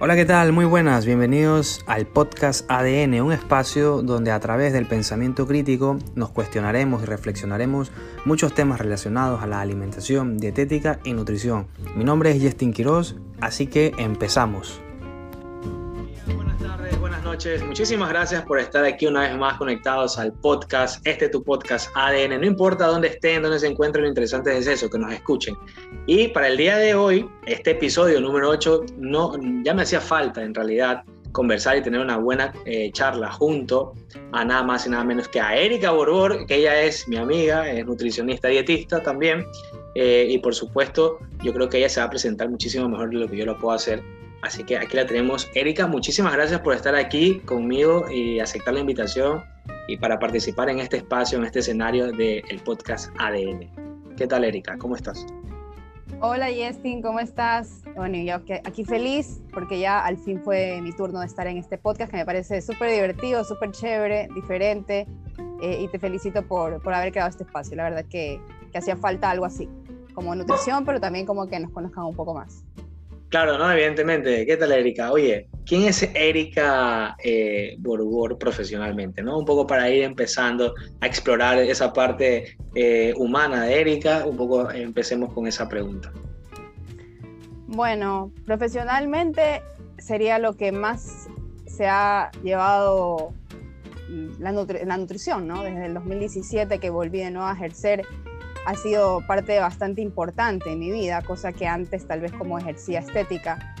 Hola, ¿qué tal? Muy buenas, bienvenidos al podcast ADN, un espacio donde a través del pensamiento crítico nos cuestionaremos y reflexionaremos muchos temas relacionados a la alimentación, dietética y nutrición. Mi nombre es Justin Quiroz, así que empezamos. Noches, muchísimas gracias por estar aquí una vez más conectados al podcast, este tu podcast ADN, no importa dónde estén, dónde se encuentren, lo interesante es eso, que nos escuchen. Y para el día de hoy, este episodio número 8, no, ya me hacía falta en realidad conversar y tener una buena eh, charla junto a nada más y nada menos que a Erika Borbor, que ella es mi amiga, es nutricionista dietista también. Eh, y por supuesto, yo creo que ella se va a presentar muchísimo mejor de lo que yo lo puedo hacer. Así que aquí la tenemos. Erika, muchísimas gracias por estar aquí conmigo y aceptar la invitación y para participar en este espacio, en este escenario del podcast ADN. ¿Qué tal, Erika? ¿Cómo estás? Hola Justin, ¿cómo estás? Bueno, yo aquí feliz porque ya al fin fue mi turno de estar en este podcast que me parece súper divertido, súper chévere, diferente eh, y te felicito por, por, haber creado este espacio. La verdad que, que hacía falta algo así, como nutrición, pero también como que nos conozcan un poco más. Claro, no, evidentemente. ¿Qué tal, Erika? Oye, ¿quién es Erika eh, Borbor profesionalmente? ¿no? Un poco para ir empezando a explorar esa parte eh, humana de Erika, un poco empecemos con esa pregunta. Bueno, profesionalmente sería lo que más se ha llevado la, la nutrición, ¿no? Desde el 2017 que volví de nuevo a ejercer ha sido parte bastante importante en mi vida, cosa que antes tal vez como ejercía estética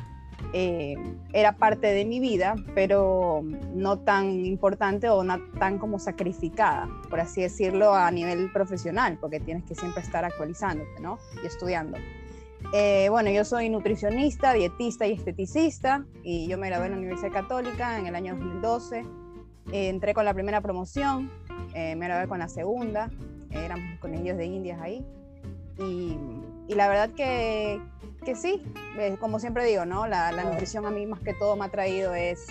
eh, era parte de mi vida, pero no tan importante o no tan como sacrificada, por así decirlo, a nivel profesional, porque tienes que siempre estar actualizándote ¿no? y estudiando. Eh, bueno, yo soy nutricionista, dietista y esteticista y yo me gradué en la Universidad Católica en el año 2012. Eh, entré con la primera promoción, me gradué con la segunda éramos con ellos de indias ahí. Y, y la verdad que, que sí, eh, como siempre digo, ¿no? La, la, nutrición a mí más que todo me ha traído es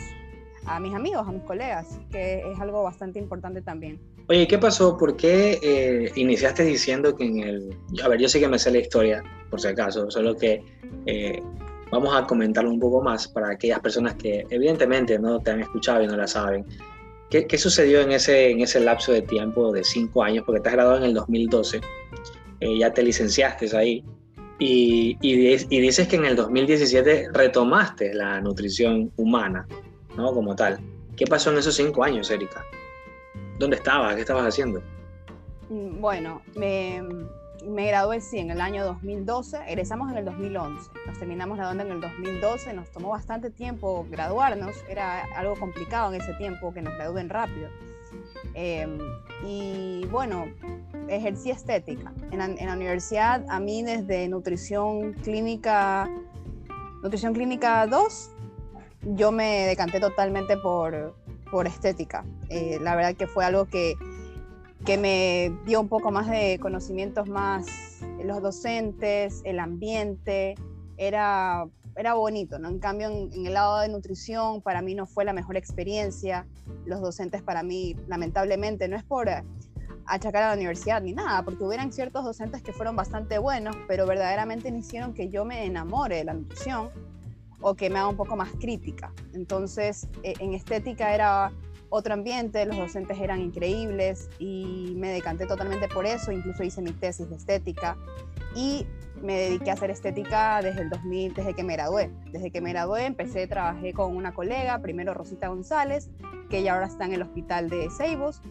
a mis amigos, a mis colegas, que es algo bastante importante también. Oye, ¿qué pasó? ¿Por qué eh, iniciaste diciendo que en el... A ver, yo sé que me sé la historia, por si acaso, solo que eh, vamos a comentarlo un poco más para aquellas personas que evidentemente no te han escuchado y no la saben. ¿Qué, sucedió en ese, en ese lapso de tiempo de cinco años? Porque te has graduado en el 2012, eh, ya te licenciaste ahí, y, y, dices que en el 2017 retomaste la nutrición humana, ¿no? Como tal. ¿Qué pasó en esos cinco años, Erika? ¿Dónde estabas? ¿Qué estabas haciendo? Mm, bueno, me, me gradué sí en el año 2012, egresamos en el 2011, nos terminamos graduando en el 2012, nos tomó bastante tiempo graduarnos, era algo complicado en ese tiempo que nos gradúen rápido. Em, y bueno, ejercí estética. En, en, la universidad, a mí desde nutrición clínica, nutrición clínica 2, yo me decanté totalmente por, por estética. Eh, la verdad que fue algo que que me dio un poco más de conocimientos más los docentes, el ambiente, era, era bonito, ¿no? En cambio, en, el lado de nutrición, para mí no fue la mejor experiencia. Los docentes para mí, lamentablemente, no es por achacar a la universidad ni nada, porque hubieran ciertos docentes que fueron bastante buenos, pero verdaderamente no hicieron que yo me enamore de la nutrición o que me haga un poco más crítica. Entonces, e, en estética era otro ambiente, los docentes eran increíbles y me decanté totalmente por eso, incluso hice mi tesis de estética y me dediqué a hacer estética desde el 2000, desde que me gradué. Desde que me gradué empecé, trabajé con una colega, primero Rosita González, que ella ahora está en el hospital de Ceibos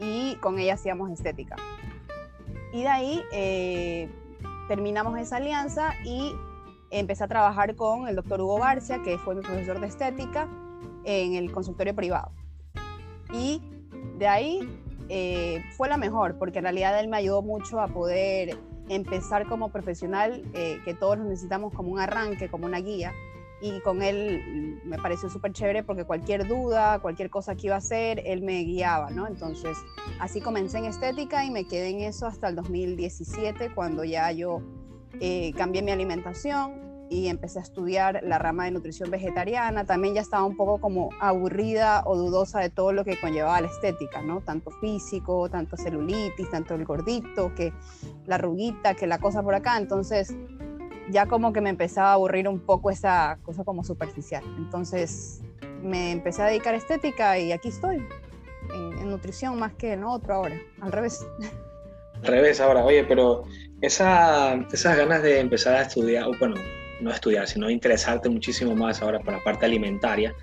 y con ella hacíamos estética. Y de ahí eh, terminamos esa alianza y empecé a trabajar con el doctor Hugo Barcia, que fue mi profesor de estética, en el consultorio privado. Y de ahí eh, fue la mejor, porque en realidad él me ayudó mucho a poder empezar como profesional, eh, que todos necesitamos como un arranque, como una guía. Y con él me pareció súper chévere porque cualquier duda, cualquier cosa que iba a hacer, él me guiaba, ¿no? Entonces, así comencé en estética y me quedé en eso hasta el 2017, cuando ya yo eh, cambié mi alimentación, y empecé a estudiar la rama de nutrición vegetariana. También ya estaba un poco como aburrida o dudosa de todo lo que conllevaba la estética, ¿no? Tanto físico, tanto celulitis, tanto el gordito, que la ruguita, que la cosa por acá. Entonces ya como que me empezaba a aburrir un poco esa cosa como superficial. Entonces me empecé a dedicar a estética y aquí estoy, en, nutrición más que en otro ahora, al revés. Al revés ahora, oye, pero esa, esas ganas de empezar a estudiar, bueno, no estudiar, sino interesarte muchísimo más ahora por la parte alimentaria,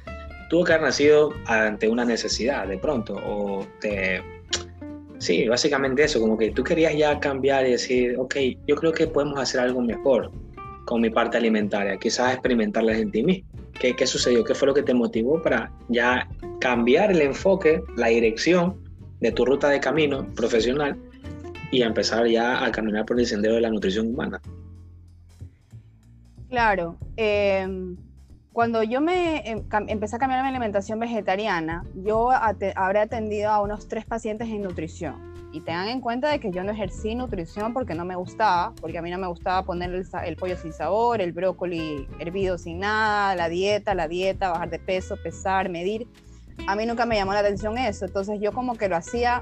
tuvo que haber nacido ante una necesidad de pronto, o te... Sí, básicamente eso, como que tú querías ya cambiar y decir, ok, yo creo que podemos hacer algo mejor con mi parte alimentaria, quizás experimentarla en ti mismo. ¿Qué, ¿Qué sucedió? ¿Qué fue lo que te motivó para ya cambiar el enfoque, la dirección de tu ruta de camino profesional y empezar ya a caminar por el sendero de la nutrición humana? Claro. Em, cuando yo me em, empecé a cambiar mi alimentación vegetariana, yo habré atendido a unos tres pacientes en nutrición. Y tengan en cuenta de que yo no ejercí nutrición porque no me gustaba, porque a mí no me gustaba poner el, pollo sin sabor, el brócoli hervido sin nada, la dieta, la dieta, bajar de peso, pesar, medir. A mí nunca me llamó la atención eso. Entonces yo como que lo hacía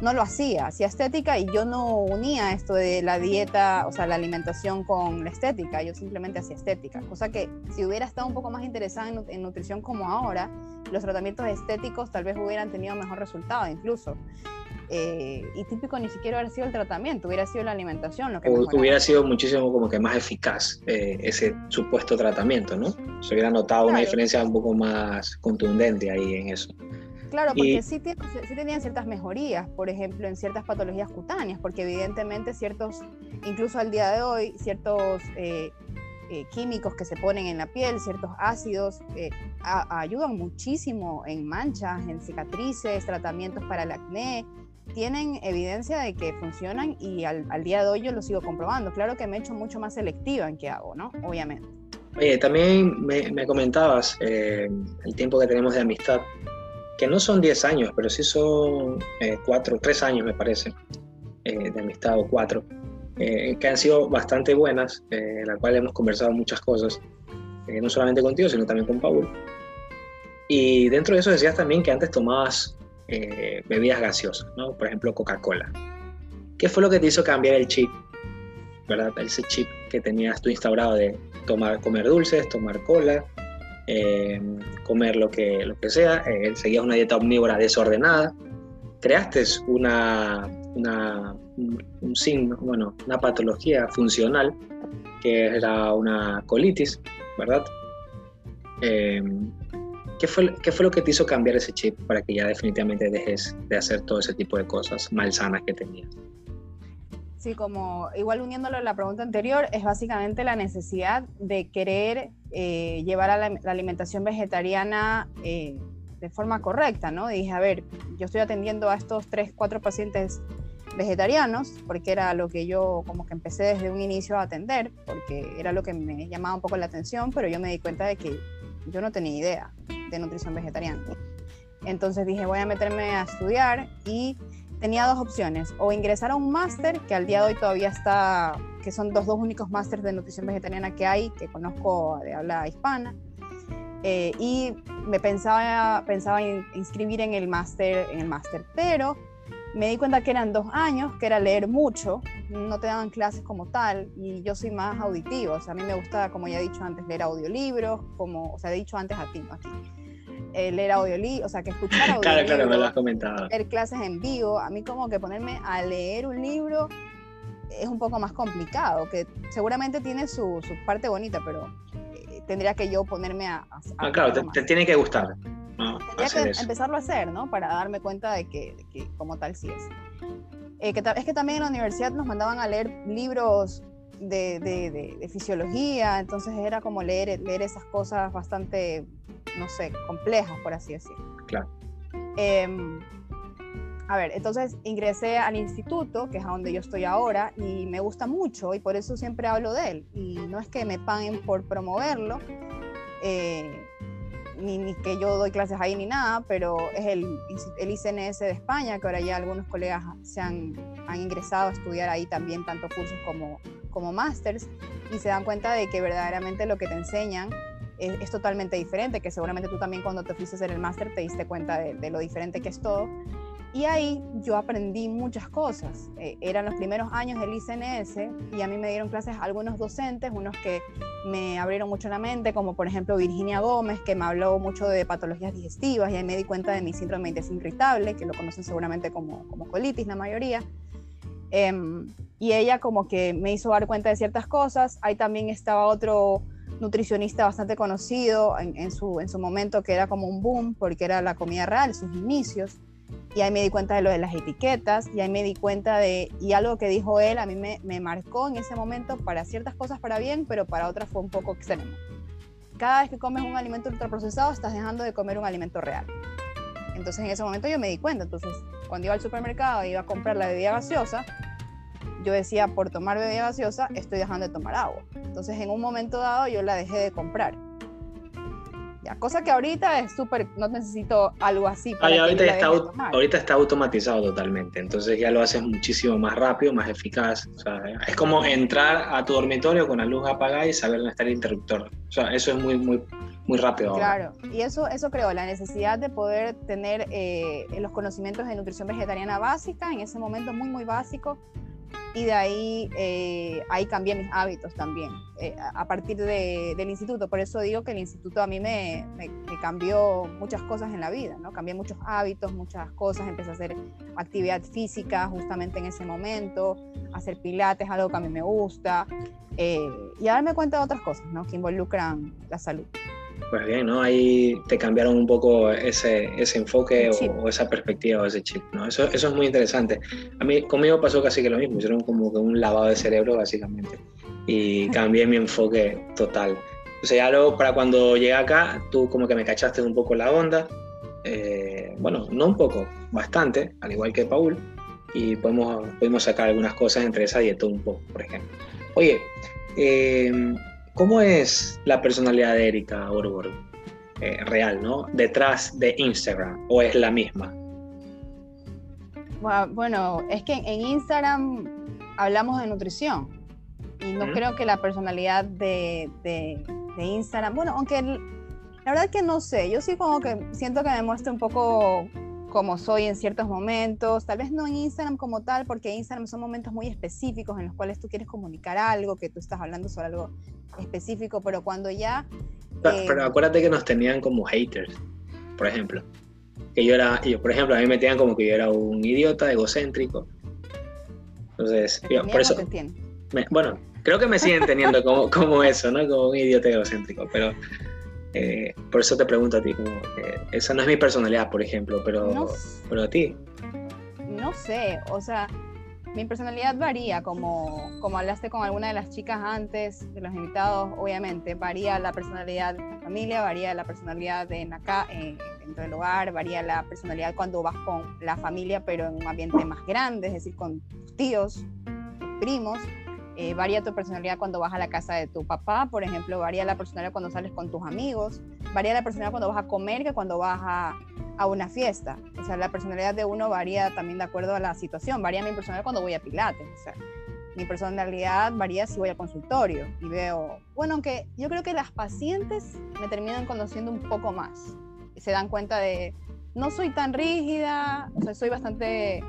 no lo hacía, hacía estética y yo no unía esto de la dieta, o sea, la alimentación con la estética, yo simplemente hacía estética, cosa que si hubiera estado un poco más interesada en, nutrición como ahora, los tratamientos estéticos tal vez hubieran tenido mejor resultado incluso. Eh, y típico ni siquiera hubiera sido el tratamiento, hubiera sido la alimentación. Lo que hubiera sido muchísimo como que más eficaz eh, ese supuesto tratamiento, ¿no? Se hubiera notado una diferencia un poco más contundente ahí en eso. Claro, porque sí, tenían ciertas mejorías, por ejemplo, en ciertas patologías cutáneas, porque evidentemente ciertos, incluso al día de hoy, ciertos eh, eh, químicos que se ponen en la piel, ciertos ácidos, eh, ayudan muchísimo en manchas, en cicatrices, tratamientos para el acné, tienen evidencia de que funcionan y al, día de hoy yo lo sigo comprobando. Claro que me he hecho mucho más selectiva en qué hago, ¿no? Obviamente. Oye, también me, me comentabas el tiempo que tenemos de amistad que no son 10 años, pero sí son 4, eh, 3 años me parece, eh, de amistad o 4, eh, que han sido bastante buenas, en la cual hemos conversado muchas cosas, no solamente contigo, sino también con Paul. Y dentro de eso decías también que antes tomabas bebidas gaseosas, ¿no? por ejemplo Coca-Cola. ¿Qué fue lo que te hizo cambiar el chip? ¿verdad? Ese chip que tenías tú instaurado de tomar, comer dulces, tomar cola, eh, comer lo que, lo que sea, eh, seguías una dieta omnívora desordenada, creaste una, una, un, signo, bueno, una patología funcional que era una colitis, ¿verdad? Eh, ¿qué, fue, ¿Qué fue lo que te hizo cambiar ese chip para que ya definitivamente dejes de hacer todo ese tipo de cosas malsanas que tenías? Sí, como igual uniéndolo a la pregunta anterior, es básicamente la necesidad de querer eh, llevar a la, alimentación vegetariana eh, de forma correcta, ¿no? dije, a ver, yo estoy atendiendo a estos tres, cuatro pacientes vegetarianos, porque era lo que yo como que empecé desde un inicio a atender, porque era lo que me llamaba un poco la atención, pero yo me di cuenta de que yo no tenía idea de nutrición vegetariana. Entonces dije, voy a meterme a estudiar y tenía dos opciones, o ingresar a un máster, que al día de hoy todavía está, que son los dos únicos másteres de nutrición vegetariana que hay, que conozco de habla hispana, eh, y me pensaba, pensaba inscribir en el máster, en el máster, pero me di cuenta que eran dos años, que era leer mucho, no te daban clases como tal, y yo soy más auditivo, o sea, a mí me gusta, como ya he dicho antes, leer audiolibros, como, o sea, he dicho antes a ti, aquí eh, leer audiolibros, o sea, que escuchar audiolibros, claro, claro, me lo has comentado. Ver clases en vivo, a mí como que ponerme a leer un libro es un poco más complicado, que seguramente tiene su, su parte bonita, pero eh, tendría que yo ponerme a... ah, claro, te, tiene que gustar. Tendría que empezarlo a hacer, ¿no? Para darme cuenta de que, que como tal sí es. Eh, que es que también en la universidad nos mandaban a leer libros de, de, de, fisiología, entonces era como leer, leer esas cosas bastante no sé, complejas, por así decirlo. Claro. Em, a ver, entonces ingresé al instituto, que es a donde yo estoy ahora, y me gusta mucho y por eso siempre hablo de él. Y no es que me paguen por promoverlo, eh, ni, que yo doy clases ahí ni nada, pero es el, el ICNS de España, que ahora ya algunos colegas se han, han ingresado a estudiar ahí también, tanto cursos como, como másters, y se dan cuenta de que verdaderamente lo que te enseñan es, totalmente diferente, que seguramente tú también cuando te fuiste hacer el máster te diste cuenta de, lo diferente que es todo. Y ahí yo aprendí muchas cosas. Eh, eran los primeros años del ICNS y a mí me dieron clases algunos docentes, unos que me abrieron mucho la mente, como por ejemplo Virginia Gómez, que me habló mucho de patologías digestivas y ahí me di cuenta de mi síndrome de intestino irritable, que lo conocen seguramente como, como colitis la mayoría. Em, y ella como que me hizo dar cuenta de ciertas cosas. Ahí también estaba otro nutricionista bastante conocido en, su, en su momento, que era como un boom, porque era la comida real, sus inicios y ahí me di cuenta de lo de las etiquetas, y ahí me di cuenta de, y algo que dijo él a mí me, me marcó en ese momento para ciertas cosas para bien, pero para otras fue un poco extremo. Cada vez que comes un alimento ultraprocesado, estás dejando de comer un alimento real. Entonces en ese momento yo me di cuenta, entonces cuando iba al supermercado iba a comprar la bebida gaseosa, yo decía, por tomar bebida gaseosa, estoy dejando de tomar agua. Entonces en un momento dado yo la dejé de comprar ya, cosa que ahorita es súper, no necesito algo así. Para ahorita, está, ahorita está automatizado totalmente, entonces ya lo haces muchísimo más rápido, más eficaz. O sea, es como entrar a tu dormitorio con la luz apagada y saber dónde está el interruptor. O sea, eso es muy, muy, muy rápido. Claro, y eso, eso creo, la necesidad de poder tener eh, los conocimientos de nutrición vegetariana básica, en ese momento muy, muy básico, y de ahí, eh, ahí cambié mis hábitos también, eh, a partir de, del instituto. Por eso digo que el instituto a mí me, me, cambió muchas cosas en la vida, ¿no? Cambié muchos hábitos, muchas cosas, empecé a hacer actividad física justamente en ese momento, hacer pilates, algo que a mí me gusta, eh, y a darme cuenta de otras cosas, ¿no? Que involucran la salud. Pues bien, ¿no? Ahí te cambiaron un poco ese, ese enfoque o, esa perspectiva o ese chip, ¿no? Eso, eso es muy interesante. A mí, conmigo pasó casi que lo mismo, hicieron como que un lavado de cerebro, básicamente, y cambié mi enfoque total. O sea, ya luego, para cuando llegué acá, tú como que me cachaste un poco la onda, eh, bueno, no un poco, bastante, al igual que Paul, y podemos, podemos sacar algunas cosas entre esa y todo un poco, por ejemplo. Oye, eh, ¿Cómo es la personalidad de Erika Orbor eh, real, ¿no? Detrás de Instagram, ¿o es la misma? Bueno, es que en Instagram hablamos de nutrición y no creo que la personalidad de, de, Instagram, bueno, aunque la verdad que no sé, yo sí como que siento que me muestra un poco como soy en ciertos momentos, tal vez no en Instagram como tal, porque Instagram son momentos muy específicos en los cuales tú quieres comunicar algo, que tú estás hablando sobre algo específico, pero cuando ya... Eh, pero, acuérdate que nos tenían como haters, por ejemplo. Que yo era, yo, por ejemplo, a mí me tenían como que yo era un idiota egocéntrico. Entonces, por eso... bueno, creo que me siguen teniendo como, como eso, ¿no? Como un idiota egocéntrico, pero eh, por eso te pregunto a ti, como esa no es mi personalidad, por ejemplo, pero, pero a ti. No sé, o sea, mi personalidad varía, como, como hablaste con alguna de las chicas antes, de los invitados, obviamente, varía la personalidad de la familia, varía la personalidad de acá, eh, dentro del hogar, varía la personalidad cuando vas con la familia, pero en un ambiente más grande, es decir, con tus tíos, tus primos, eh, varía tu personalidad cuando vas a la casa de tu papá, por ejemplo, varía la personalidad cuando sales con tus amigos, varía la personalidad cuando vas a comer que cuando vas a, a una fiesta. O sea, la personalidad de uno varía también de acuerdo a la situación. Varía mi personalidad cuando voy a Pilates. O sea, mi personalidad varía si voy al consultorio y veo, bueno, aunque yo creo que las pacientes me terminan conociendo un poco más. Se dan cuenta de, no soy tan rígida, o sea, soy bastante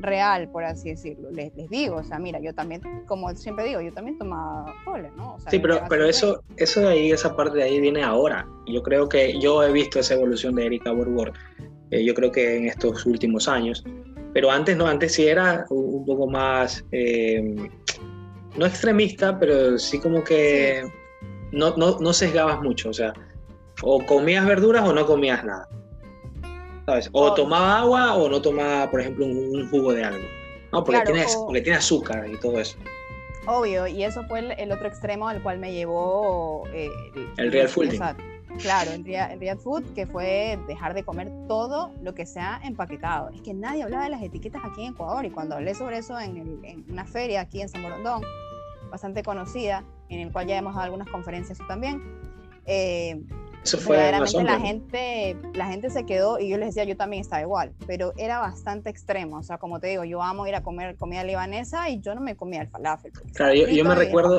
real, por así decirlo. Les, les, digo, o sea, mira, yo también, como siempre digo, yo también tomaba pole, ¿no? sí, pero, pero eso, eso de ahí, esa parte de ahí viene ahora. Yo creo que yo he visto esa evolución de Erika Borbor, eh, yo creo que en estos últimos años, pero antes no, antes sí era un, poco más, eh, no extremista, pero sí como que No, no, no sesgabas mucho, o sea, o comías verduras o no comías nada. O tomaba agua o no tomaba, por ejemplo, un, jugo de algo. No, porque, tiene, porque tiene azúcar y todo eso. Obvio, y eso fue el, otro extremo al cual me llevó eh, el, real food. Claro, el real, food, que fue dejar de comer todo lo que sea empaquetado. Es que nadie hablaba de las etiquetas aquí en Ecuador y cuando hablé sobre eso en, una feria aquí en San Borondón, bastante conocida, en el cual ya hemos dado algunas conferencias también, eh, Eso fue la gente, la gente se quedó y yo les decía, yo también estaba igual, pero era bastante extremo. O sea, como te digo, yo amo ir a comer comida libanesa y yo no me comía el falafel. Claro, yo, me recuerdo,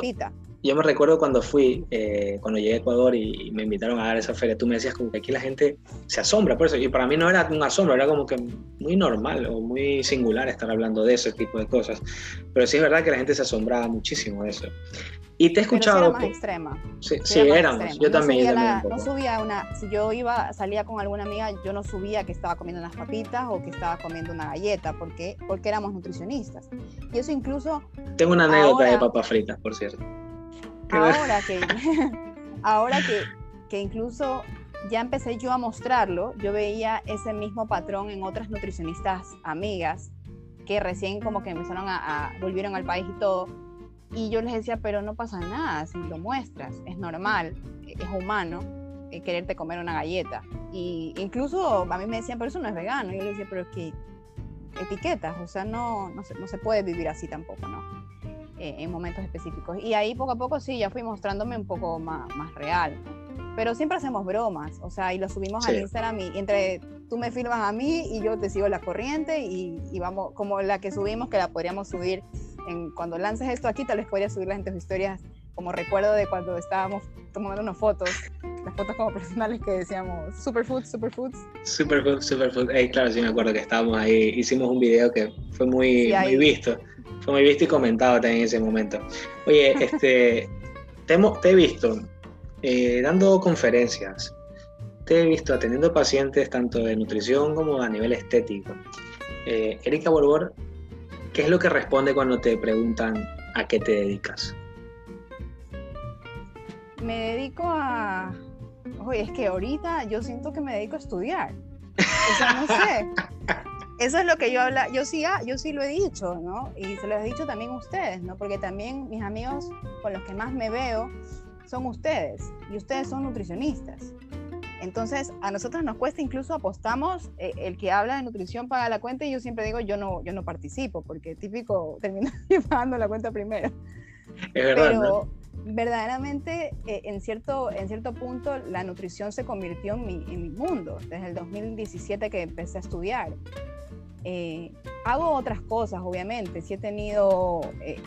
yo me recuerdo cuando fui, eh, cuando llegué a Ecuador y, me invitaron a dar esa feria, tú me decías como que aquí la gente se asombra por eso. Y para mí no era un asombro, era como que muy normal o muy singular estar hablando de ese tipo de cosas. Pero sí es verdad que la gente se asombraba muchísimo de eso. Y te he escuchado. Pero sí era más extrema. Sí, sí, éramos. Yo también. no subía una. Si yo iba, salía con alguna amiga, yo no subía que estaba comiendo unas papitas o que estaba comiendo una galleta, porque porque éramos nutricionistas. Y eso incluso. Tengo una anécdota de papas fritas, por cierto. Ahora que, ahora que, que incluso ya empecé yo a mostrarlo, yo veía ese mismo patrón en otras nutricionistas amigas que recién como que empezaron a, volvieron al país y todo. Y yo les decía, pero no pasa nada si lo muestras, es normal, es humano eh, quererte comer una galleta. Y incluso a mí me decían, pero eso no es vegano. Y yo les decía, pero es que etiquetas, o sea, no, no, se, no se puede vivir así tampoco, ¿no? Eh, en momentos específicos. Y ahí poco a poco sí, ya fui mostrándome un poco más, más real. Pero siempre hacemos bromas, o sea, y lo subimos a Instagram y entre tú me filmas a mí y yo te sigo la corriente y, y, vamos, como la que subimos, que la podríamos subir en, cuando lances esto aquí, tal vez podría subir las historias como recuerdo de cuando estábamos tomando unas fotos, las fotos como personales que decíamos superfoods, superfoods. Superfood, superfood. Hey, claro, sí me acuerdo que estábamos ahí, hicimos un video que fue muy, muy visto fue muy visto y comentado también en ese momento. Oye, este, te, he visto eh, dando conferencias, te he visto atendiendo pacientes tanto de nutrición como a nivel estético. Eh, Erika Borbor, ¿qué es lo que responde cuando te preguntan a qué te dedicas? Me dedico a... Oye, es que ahorita yo siento que me dedico a estudiar. O sea, no sé. eso es lo que yo habla, yo sí, ah, yo sí lo he dicho, ¿no? Y se lo he dicho también a ustedes, ¿no? Porque también mis amigos con los que más me veo son ustedes y ustedes son nutricionistas. Entonces, a nosotros nos cuesta incluso apostamos, eh, el que habla de nutrición paga la cuenta y yo siempre digo, yo no, yo no participo, porque típico termina pagando la cuenta primero. Es verdad, Pero verdaderamente, eh, en, cierto, en cierto punto, la nutrición se convirtió en mi, en mi mundo, desde el 2017 que empecé a estudiar. Eh, hago otras cosas, obviamente. Sí he tenido, eh,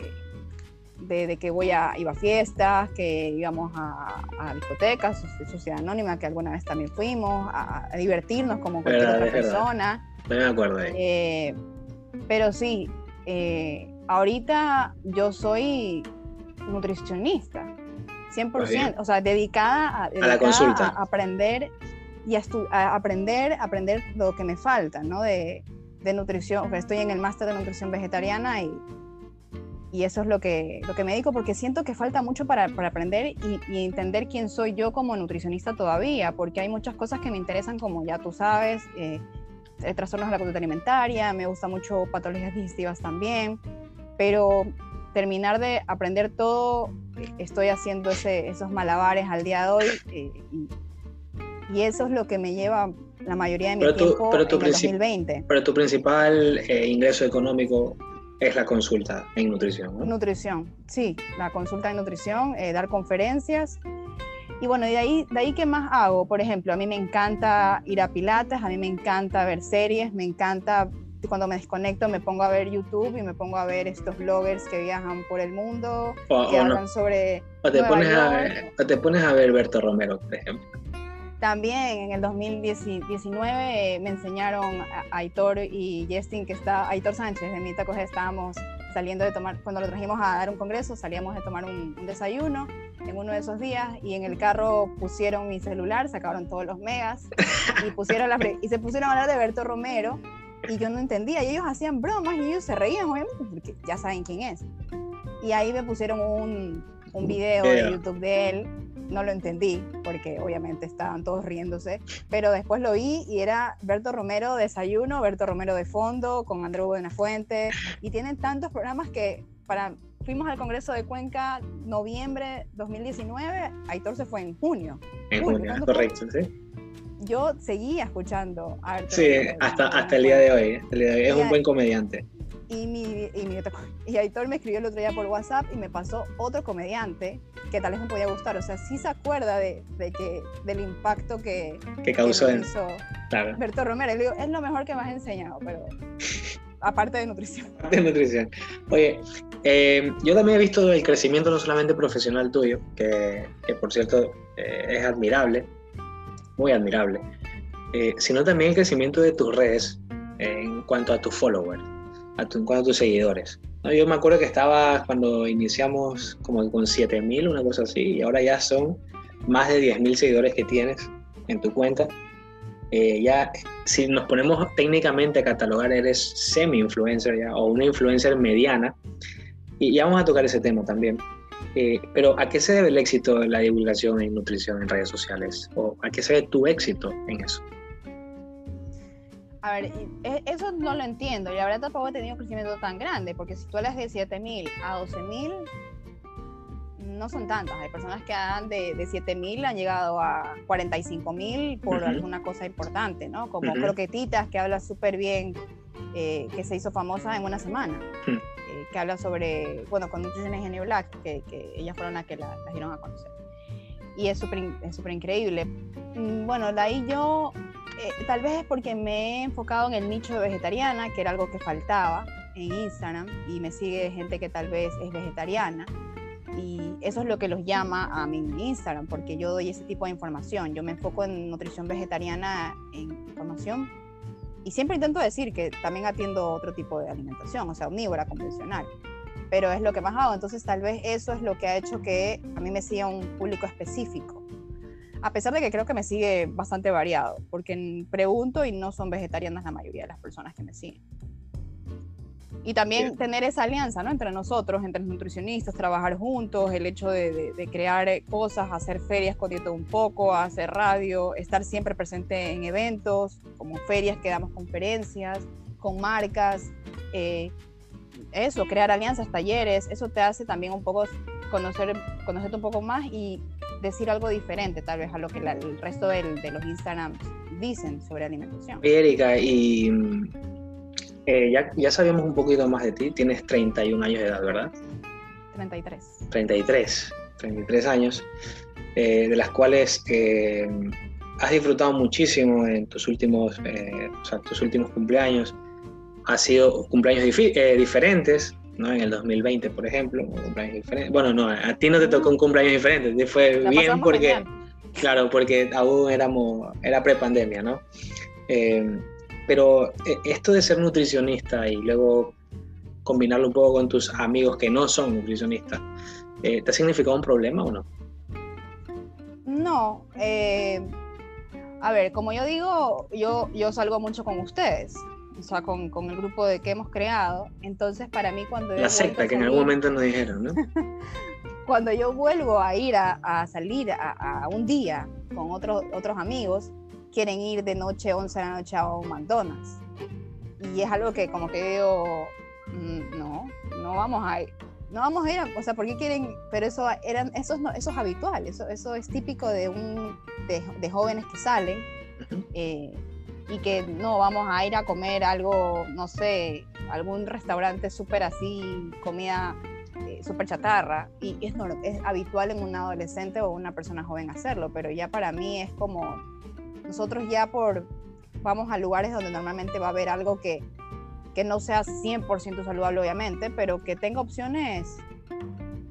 de, que voy a, iba a fiestas, que íbamos a, a discotecas, Sociedad Anónima, que alguna vez también fuimos, a, divertirnos como cualquier otra persona. No me acuerdo eh, pero sí, ahorita yo soy nutricionista, 100%, o sea, dedicada, a, la consulta. a aprender y a, aprender, aprender lo que me falta, ¿no? De, de nutrición, estoy en el máster de nutrición vegetariana y, y eso es lo que, lo que me dedico porque siento que falta mucho para, para aprender y, y, entender quién soy yo como nutricionista todavía, porque hay muchas cosas que me interesan, como ya tú sabes, eh, trastornos de la conducta alimentaria, me gusta mucho patologías digestivas también, pero terminar de aprender todo, eh, estoy haciendo ese, esos malabares al día de hoy eh, y, y eso es lo que me lleva la mayoría de mi tiempo pero tu en el 2020. Pero tu principal eh, ingreso económico es la consulta en nutrición, ¿no? Nutrición, sí, la consulta en nutrición, eh, dar conferencias. Y bueno, de ahí, de ahí, ¿qué más hago? Por ejemplo, a mí me encanta ir a pilates, a mí me encanta ver series, me encanta, cuando me desconecto me pongo a ver YouTube y me pongo a ver estos bloggers que viajan por el mundo, que hablan sobre... O te, pones a, o te pones a ver Berto Romero, por ejemplo. También en el 2019 me enseñaron a Aitor y Justin, que está, Aitor Sánchez de Mita Coge, estábamos saliendo de tomar, cuando lo trajimos a dar un congreso, salíamos de tomar un, desayuno en uno de esos días y en el carro pusieron mi celular, sacaron todos los megas y, pusieron la, y se pusieron a hablar de Berto Romero y yo no entendía y ellos hacían bromas y ellos se reían obviamente porque ya saben quién es. Y ahí me pusieron un, un video de YouTube de él no lo entendí porque obviamente estaban todos riéndose, pero después lo vi y era Berto Romero desayuno, Berto Romero de fondo, con Andrew Buenafuente, y tienen tantos programas que para fuimos al Congreso de Cuenca noviembre 2019, Aitor se fue en junio. En junio, correcto, sí. Yo seguía escuchando a Sí, hasta, hasta el día de hoy, es un buen comediante. y, mi, y, mi, y Aitor me escribió el otro día por WhatsApp y me pasó otro comediante que tal vez me podía gustar. O sea, sí se acuerda de, de que, del impacto que, que causó que hizo claro. Berto Romero. Digo, es lo mejor que me has enseñado, pero aparte de nutrición. Aparte de nutrición. Oye, eh, yo también he visto el crecimiento no solamente profesional tuyo, que, que por cierto eh, es admirable, muy admirable, eh, sino también el crecimiento de tus redes en cuanto a tus followers a tu, en cuanto a tus seguidores. ¿no? Yo me acuerdo que estaba cuando iniciamos como con 7000, una cosa así, y ahora ya son más de 10.000 seguidores que tienes en tu cuenta. Eh, ya, si nos ponemos técnicamente a catalogar, eres semi-influencer ya, o una influencer mediana, y ya vamos a tocar ese tema también. Eh, pero ¿a qué se debe el éxito de la divulgación en nutrición en redes sociales? ¿O a qué se debe tu éxito en eso? A ver, e, eso no lo entiendo. Y la tampoco he tenido un crecimiento tan grande, porque si tú hablas de 7.000 a 12.000, no son tantas. Hay personas que han de, de 7.000 han llegado a 45.000 por alguna cosa importante, ¿no? Como Croquetitas, que habla súper bien, eh, que se hizo famosa en una semana. Eh, que habla sobre, bueno, con Nutrition Genio Black, que, que, ellas fueron las que la, la dieron a conocer. Y es súper es increíble. Mm, bueno, de ahí yo eh, tal vez es porque me he enfocado en el nicho de vegetariana, que era algo que faltaba en Instagram, y me sigue gente que tal vez es vegetariana. Y eso es lo que los llama a mi Instagram, porque yo doy ese tipo de información. Yo me enfoco en nutrición vegetariana, en información, y siempre intento decir que también atiendo otro tipo de alimentación, o sea, omnívora, convencional. Pero es lo que más hago, entonces tal vez eso es lo que ha hecho que a mí me siga un público específico a pesar de que creo que me sigue bastante variado, porque pregunto y no son vegetarianas la mayoría de las personas que me siguen. Y también tener esa alianza ¿no? entre nosotros, entre los nutricionistas, trabajar juntos, el hecho de, crear cosas, hacer ferias con un poco, hacer radio, estar siempre presente en eventos, como ferias que damos conferencias, con marcas, eh, eso, crear alianzas, talleres, eso te hace también un poco conocer, conocerte un poco más y decir algo diferente tal vez a lo que el resto del, de los Instagram dicen sobre alimentación. Erika, y eh, ya, ya sabemos un poquito más de ti, tienes 31 años de edad, ¿verdad? 33. 33, 33 años, eh, de las cuales eh, has disfrutado muchísimo en tus últimos, o sea, tus últimos cumpleaños. Ha sido cumpleaños diferentes, ¿no? En el 2020, por ejemplo, cumpleaños diferente. Bueno, no, a ti no te tocó un cumpleaños diferente, te fue bien porque, claro, porque aún éramos, era prepandemia, ¿no? Eh, pero eh, esto de ser nutricionista y luego combinarlo un poco con tus amigos que no son nutricionistas, eh, ¿te ha significado un problema o no? No, a ver, como yo digo, yo, yo salgo mucho con ustedes o sea, con, con, el grupo de que hemos creado. Entonces, para mí, cuando... La secta, que en algún momento nos dijeron, ¿no? cuando yo vuelvo a ir a, a salir a, a, un día con otros otros amigos, quieren ir de noche, 11 de la noche a un McDonald's. Y es algo que como que digo, mm, no, no vamos a ir. No vamos a ir, o sea, ¿por qué quieren? Pero eso, eran, eso, es, eso es habitual, eso, eso es típico de, un, de, de jóvenes que salen y que no vamos a ir a comer algo, no sé, algún restaurante súper así, comida eh, súper chatarra. Y es, no, es habitual en un adolescente o una persona joven hacerlo, pero ya para mí es como, nosotros ya por, vamos a lugares donde normalmente va a haber algo que, que no sea 100% saludable, obviamente, pero que tenga opciones,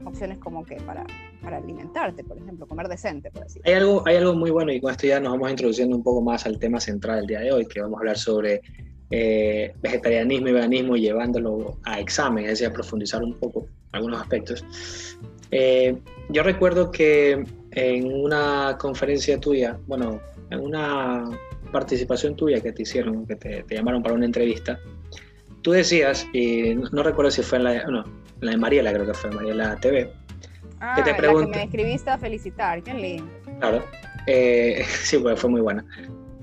opciones como que para para alimentarte, por ejemplo, comer decente, por así hay algo, hay algo muy bueno y con esto ya nos vamos introduciendo un poco más al tema central del día de hoy, que vamos a hablar sobre eh, vegetarianismo y veganismo llevándolo a examen, es decir, a profundizar un poco algunos aspectos. Eh, yo recuerdo que en una conferencia tuya, bueno, en una participación tuya que te hicieron, que te, llamaron para una entrevista, tú decías, y no, recuerdo si fue en la, no, en la de Mariela, creo que fue Mariela TV, Ah, que te que me escribiste a felicitar, qué lindo. Claro, eh, sí, pues fue muy buena.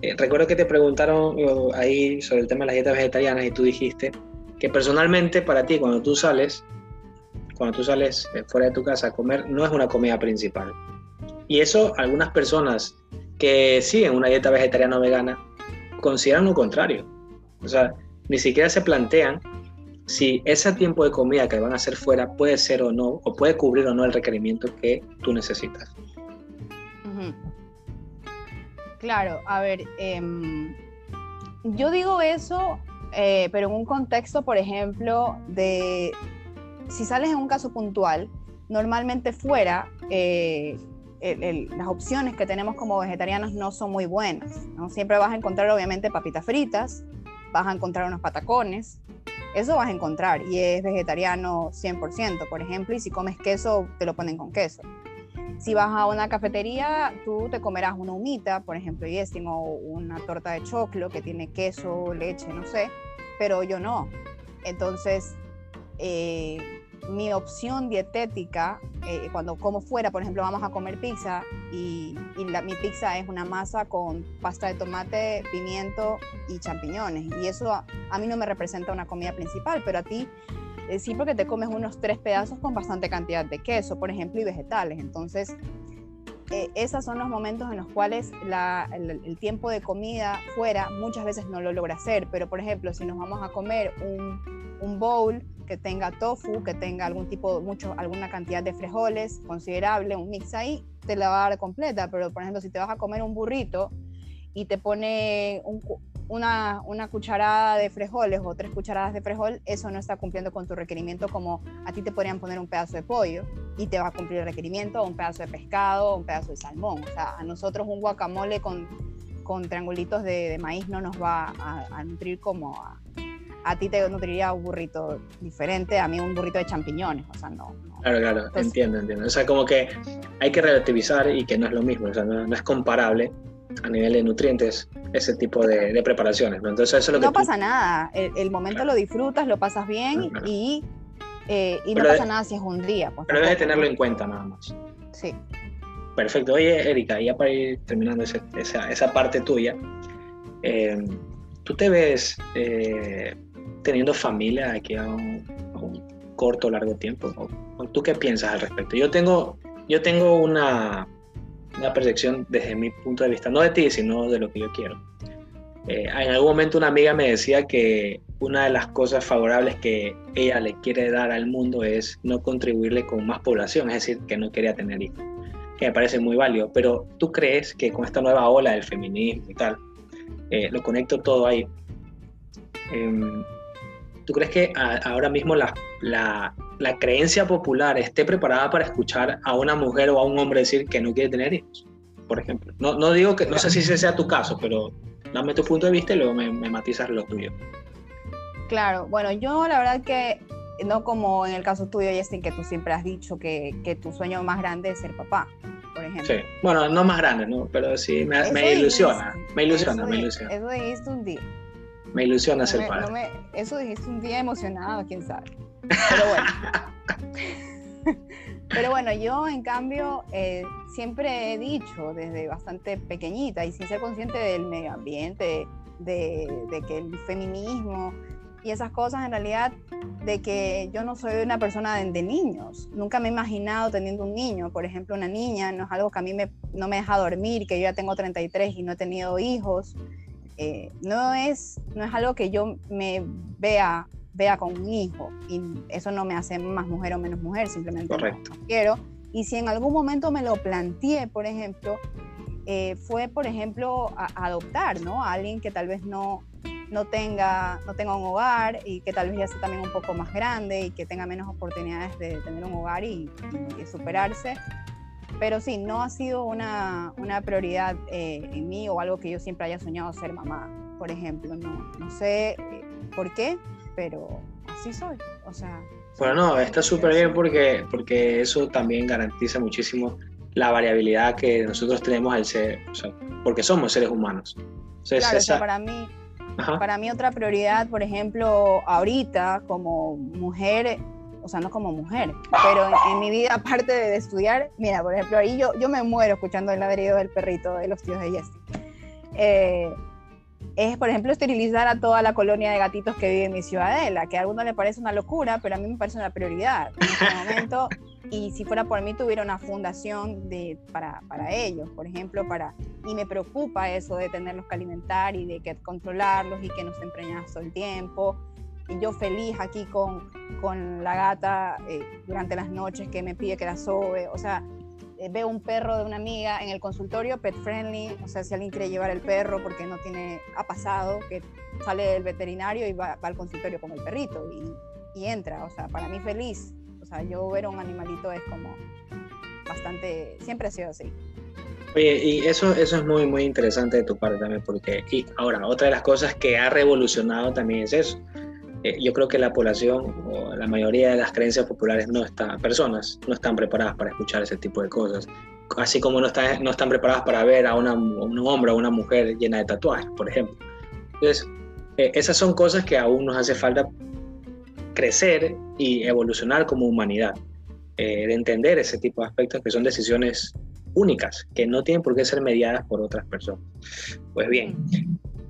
Eh, recuerdo que te preguntaron ahí sobre el tema de las dietas vegetarianas y tú dijiste que personalmente para ti cuando tú sales, cuando tú sales eh, fuera de tu casa a comer, no es una comida principal. Y eso algunas personas que siguen una dieta vegetariana o vegana consideran lo contrario. O sea, ni siquiera se plantean si ese tiempo de comida que van a hacer fuera puede ser o no, o puede cubrir o no el requerimiento que tú necesitas. Claro, a ver, em, yo digo eso, eh, pero en un contexto, por ejemplo, de si sales en un caso puntual, normalmente fuera, eh, las opciones que tenemos como vegetarianos no son muy buenas. Siempre vas a encontrar, obviamente, papitas fritas, vas a encontrar unos patacones, eso vas a encontrar y es vegetariano 100%, por ejemplo, y si comes queso, te lo ponen con queso. Si vas a una cafetería, tú te comerás una humita, por ejemplo, y o una torta de choclo que tiene queso, leche, no sé, pero yo no. Entonces, eh, mi opción dietética, eh, cuando como fuera, por ejemplo, vamos a comer pizza y, mi pizza es una masa con pasta de tomate, pimiento y champiñones. Y eso a, mí no me representa una comida principal, pero a ti eh, sí porque te comes unos tres pedazos con bastante cantidad de queso, por ejemplo, y vegetales. Entonces, eh, esos son los momentos en los cuales el, tiempo de comida fuera muchas veces no lo logra hacer. Pero, por ejemplo, si nos vamos a comer un, un bowl que tenga tofu, que tenga algún tipo, mucho, alguna cantidad de frijoles considerable, un mix ahí, te la va a dar completa. Pero, por ejemplo, si te vas a comer un burrito y te pone una, una, cucharada de frijoles o tres cucharadas de frijol, eso no está cumpliendo con tu requerimiento como a ti te podrían poner un pedazo de pollo y te va a cumplir el requerimiento, un pedazo de pescado, un pedazo de salmón. O sea, a nosotros un guacamole con, con triangulitos de, maíz no nos va a, a nutrir como a, a ti te nutriría un burrito diferente, a mí un burrito de champiñones, o sea, no. Claro, claro, entiendo, entiendo. O sea, como que hay que relativizar y que no es lo mismo, o sea, no, es comparable a nivel de nutrientes ese tipo de, preparaciones. ¿no? Entonces, eso es lo no pasa nada, el, momento lo disfrutas, lo pasas bien y, eh, y no pasa nada si es un día. Pues, pero debes tenerlo en cuenta nada más. Sí. Perfecto. Oye, Erika, ya para ir terminando esa, esa, parte tuya, eh, ¿tú te ves eh, teniendo familia aquí a un, corto o largo tiempo? ¿Tú qué piensas al respecto? Yo tengo, yo tengo una, una percepción desde mi punto de vista, no de ti, sino de lo que yo quiero. Eh, en algún momento una amiga me decía que una de las cosas favorables que ella le quiere dar al mundo es no contribuirle con más población, es decir, que no quería tener hijos, que me parece muy válido, pero tú crees que con esta nueva ola del feminismo y tal, eh, lo conecto todo ahí, em, ¿Tú crees que ahora mismo la, la, la, creencia popular esté preparada para escuchar a una mujer o a un hombre decir que no quiere tener hijos? Por ejemplo. No, no digo que, no sé si ese sea tu caso, pero dame tu punto de vista y luego me, me matizas lo tuyo. Claro, bueno, yo la verdad que no como en el caso tuyo, Justin, que tú siempre has dicho que, que tu sueño más grande es ser papá, por ejemplo. Sí, bueno, no más grande, ¿no? Pero sí, me, me ilusiona, me ilusiona, me ilusiona. Eso dijiste un día. Me ilusiona ser padre. eso dijiste un día emocionado, quién sabe. Pero bueno. Pero bueno, yo en cambio eh, siempre he dicho desde bastante pequeñita y sin ser consciente del medio ambiente, de, que el feminismo y esas cosas en realidad, de que yo no soy una persona de, de, niños. Nunca me he imaginado teniendo un niño, por ejemplo, una niña, no es algo que a mí me, no me deja dormir, que yo ya tengo 33 y no he tenido hijos. Eh, no, es, no es algo que yo me vea, vea con un hijo y eso no me hace más mujer o menos mujer, simplemente Correcto. No, quiero. Y si en algún momento me lo planteé, por ejemplo, eh, fue, por ejemplo, adoptar, ¿no? A alguien que tal vez no, no, tenga, no tenga un hogar y que tal vez ya sea también un poco más grande y que tenga menos oportunidades de tener un hogar y, y superarse pero sí, no ha sido una, una prioridad eh, en mí o algo que yo siempre haya soñado ser mamá, por ejemplo. No, no sé eh, por qué, pero así soy. O sea, bueno, no, está súper bien porque, porque eso también garantiza muchísimo la variabilidad que nosotros tenemos al ser, o sea, porque somos seres humanos. claro, para mí, para mí otra prioridad, por ejemplo, ahorita como mujer o sea, no como mujer, pero en, mi vida, aparte de, estudiar, mira, por ejemplo, ahí yo, yo me muero escuchando el ladrido del perrito de los tíos de Jessie. Eh, es, por ejemplo, esterilizar a toda la colonia de gatitos que vive en mi ciudadela, que a algunos le parece una locura, pero a mí me parece una prioridad en este momento. Y si fuera por mí, tuviera una fundación de, para, para ellos, por ejemplo, para, y me preocupa eso de tenerlos que alimentar y de que controlarlos y que no estén preñados todo el tiempo y yo feliz aquí con, con la gata eh, durante las noches que me pide que la sobe, o sea, eh, veo un perro de una amiga en el consultorio, pet friendly, o sea, si alguien quiere llevar el perro porque no tiene, ha pasado que sale del veterinario y va, al consultorio con el perrito y, y, entra, o sea, para mí feliz, o sea, yo ver a un animalito es como bastante, siempre ha sido así. Oye, y eso, eso es muy, muy interesante de tu parte también, porque y ahora, otra de las cosas que ha revolucionado también es eso. Eh, yo creo que la población o la mayoría de las creencias populares no están, personas no están preparadas para escuchar ese tipo de cosas, así como no, están, no están preparadas para ver a una, un hombre o una mujer llena de tatuajes, por ejemplo. Entonces, eh, esas son cosas que aún nos hace falta crecer y evolucionar como humanidad, eh, de entender ese tipo de aspectos que son decisiones únicas, que no tienen por qué ser mediadas por otras personas. Pues bien,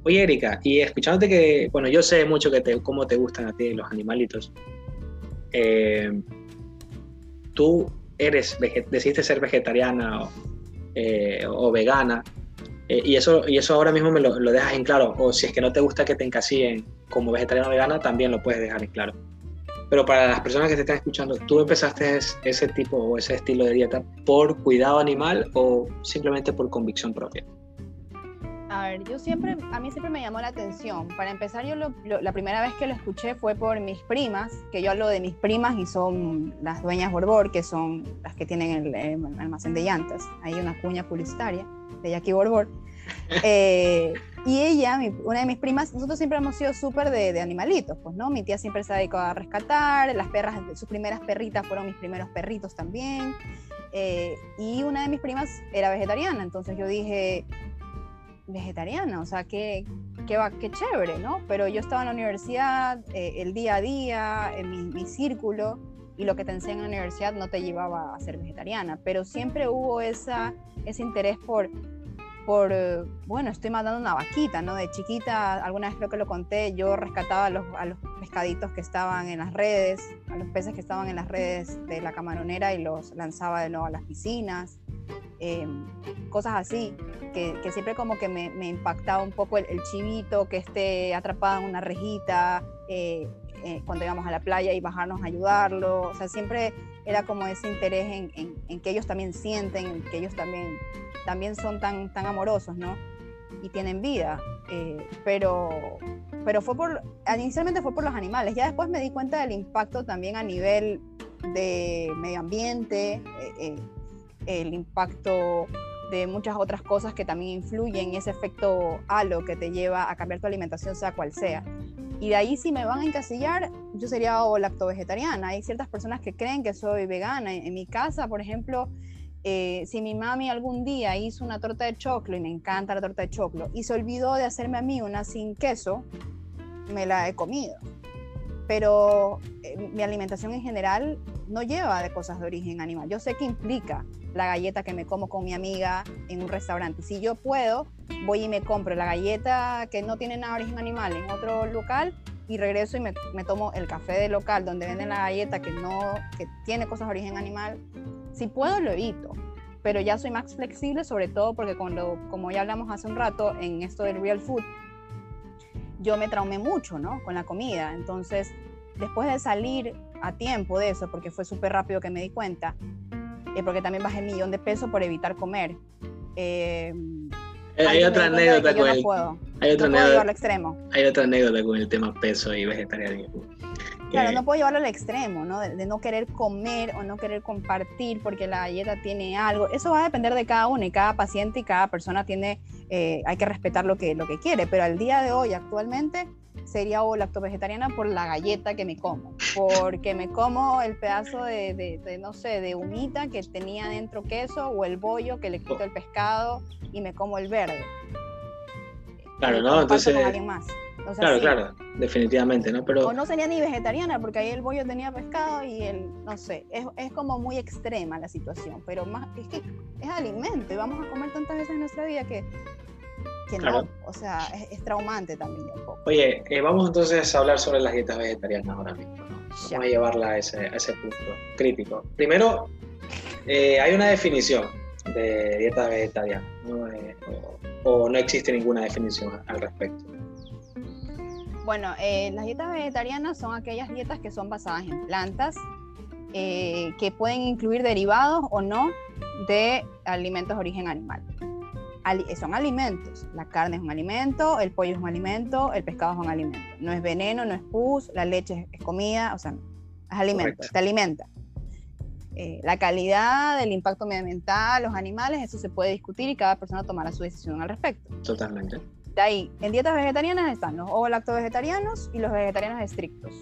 oye Erika, y escuchándote que, bueno, yo sé mucho que te, cómo te gustan a ti los animalitos, eh, tú eres, decidiste ser vegetariana o, eh, vegana, eh, y, eso, y eso ahora mismo me lo, lo, dejas en claro, o si es que no te gusta que te encasillen como vegetariana o vegana, también lo puedes dejar en claro. Pero para las personas que te están escuchando, ¿tú empezaste ese tipo o ese estilo de dieta por cuidado animal o simplemente por convicción propia? A ver, yo siempre, a mí siempre me llamó la atención. Para empezar, yo la primera vez que lo escuché fue por mis primas, que yo hablo de mis primas y son las dueñas Borbor, que son las que tienen el, almacén de llantas. Hay una cuña publicitaria de Jackie Borbor. Eh, y ella, una de mis primas, nosotros siempre hemos sido súper de, animalitos, pues, ¿no? Mi tía siempre se ha dedicado a rescatar, las perras, sus primeras perritas fueron mis primeros perritos también. Eh, y una de mis primas era vegetariana, entonces yo dije, vegetariana, o sea, qué, qué, va, qué chévere, ¿no? Pero yo estaba en la universidad, eh, el día a día, en mi, mi, círculo, y lo que te enseñan en la universidad no te llevaba a ser vegetariana, pero siempre hubo esa, ese interés por por, eh, bueno, estoy matando una vaquita, ¿no? De chiquita, alguna vez creo que lo conté, yo rescataba los, a los pescaditos que estaban en las redes, a los peces que estaban en las redes de la camaronera y los lanzaba de nuevo a las piscinas. Em, cosas así, que, siempre como que me, me impactaba un poco el, chivito que esté atrapado en una rejita, eh, eh, cuando íbamos a la playa y bajarnos a ayudarlo, o sea, siempre era como ese interés en, en, que ellos también sienten, en que ellos también también son tan, tan amorosos, ¿no? Y tienen vida. Eh, pero, pero fue por, inicialmente fue por los animales. Ya después me di cuenta del impacto también a nivel de medio ambiente, eh, eh, el impacto de muchas otras cosas que también influyen, ese efecto halo que te lleva a cambiar tu alimentación, sea cual sea. Y de ahí si me van a encasillar, yo sería o lacto-vegetariana. Hay ciertas personas que creen que soy vegana. En, en mi casa, por ejemplo, eh, si mi mami algún día hizo una torta de choclo y me encanta la torta de choclo y se olvidó de hacerme a mí una sin queso, me la he comido. Pero eh, mi alimentación en general no lleva de cosas de origen animal. Yo sé que implica la galleta que me como con mi amiga en un restaurante. Si yo puedo, voy y me compro la galleta que no tiene nada de origen animal en otro local y regreso y me, me tomo el café del local donde venden la galleta que no que tiene cosas de origen animal si puedo, lo evito, pero ya soy más flexible, sobre todo porque cuando, como ya hablamos hace un rato en esto del real food, yo me traumé mucho, ¿no? Con la comida. Entonces, después de salir a tiempo de eso, porque fue súper rápido que me di cuenta, eh, porque también bajé un millón de pesos por evitar comer. Eh, hay otra anécdota con el, hay otra anécdota, extremo. Hay otra anécdota con el tema peso y vegetarianismo. Claro, no puedo llevarlo al extremo, ¿no? De, no querer comer o no querer compartir porque la dieta tiene algo. Eso va a depender de cada uno y cada paciente y cada persona tiene, eh, hay que respetar lo que, lo que quiere. Pero al día de hoy, actualmente, sería o lacto-vegetariana por la galleta que me como, porque me como el pedazo de, de, no sé, de humita que tenía dentro queso o el bollo que le quito el pescado y me como el verde. Claro, ¿no? Entonces... más claro, claro, definitivamente, ¿no? Pero... O no sería ni vegetariana, porque ahí el bollo tenía pescado y el, no sé, es, es como muy extrema la situación, pero más, es que es alimento y vamos a comer tantas veces en nuestra vida que, que no, o sea, es, traumante también un poco. Oye, eh, vamos entonces a hablar sobre las dietas vegetarianas ahora mismo, ¿no? Vamos a llevarla a ese, a ese punto crítico. Primero, eh, hay una definición de dieta vegetariana, ¿no? Eh, o no existe ninguna definición al respecto. Bueno, las dietas vegetarianas son aquellas dietas que son basadas en plantas, que pueden incluir derivados o no de alimentos de origen animal. Son alimentos. La carne es un alimento, el pollo es un alimento, el pescado es un alimento. No es veneno, no es pus, la leche es comida, o sea, es alimento, te alimenta. Eh, la calidad, el impacto medioambiental, los animales, eso se puede discutir y cada persona tomará su decisión al respecto. Totalmente. De ahí, en dietas vegetarianas están los ovo vegetarianos y los vegetarianos estrictos,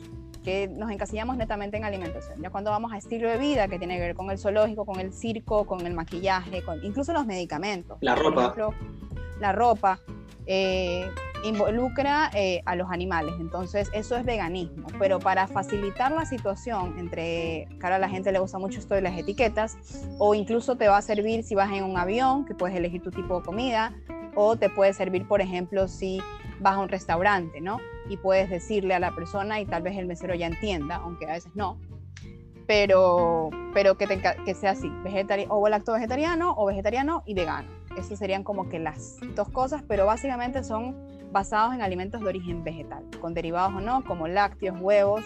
que nos encasillamos netamente en alimentación. Ya cuando vamos a estilo de vida, que tiene que ver con el zoológico, con el circo, con el maquillaje, con incluso los medicamentos. La ropa. la ropa. Eh, involucra eh, a los animales, entonces eso es veganismo, pero para facilitar la situación entre, ahora a la gente le gusta mucho esto de las etiquetas, o incluso te va a servir si vas en un avión, que puedes elegir tu tipo de comida, o te puede servir, por ejemplo, si vas a un restaurante, ¿no? Y puedes decirle a la persona y tal vez el mesero ya entienda, aunque a veces no, pero, pero que, sea así, o lacto vegetariano o vegetariano y vegano. Esas serían como que las dos cosas, pero básicamente son basados en alimentos de origen vegetal, con derivados o no, como lácteos, huevos,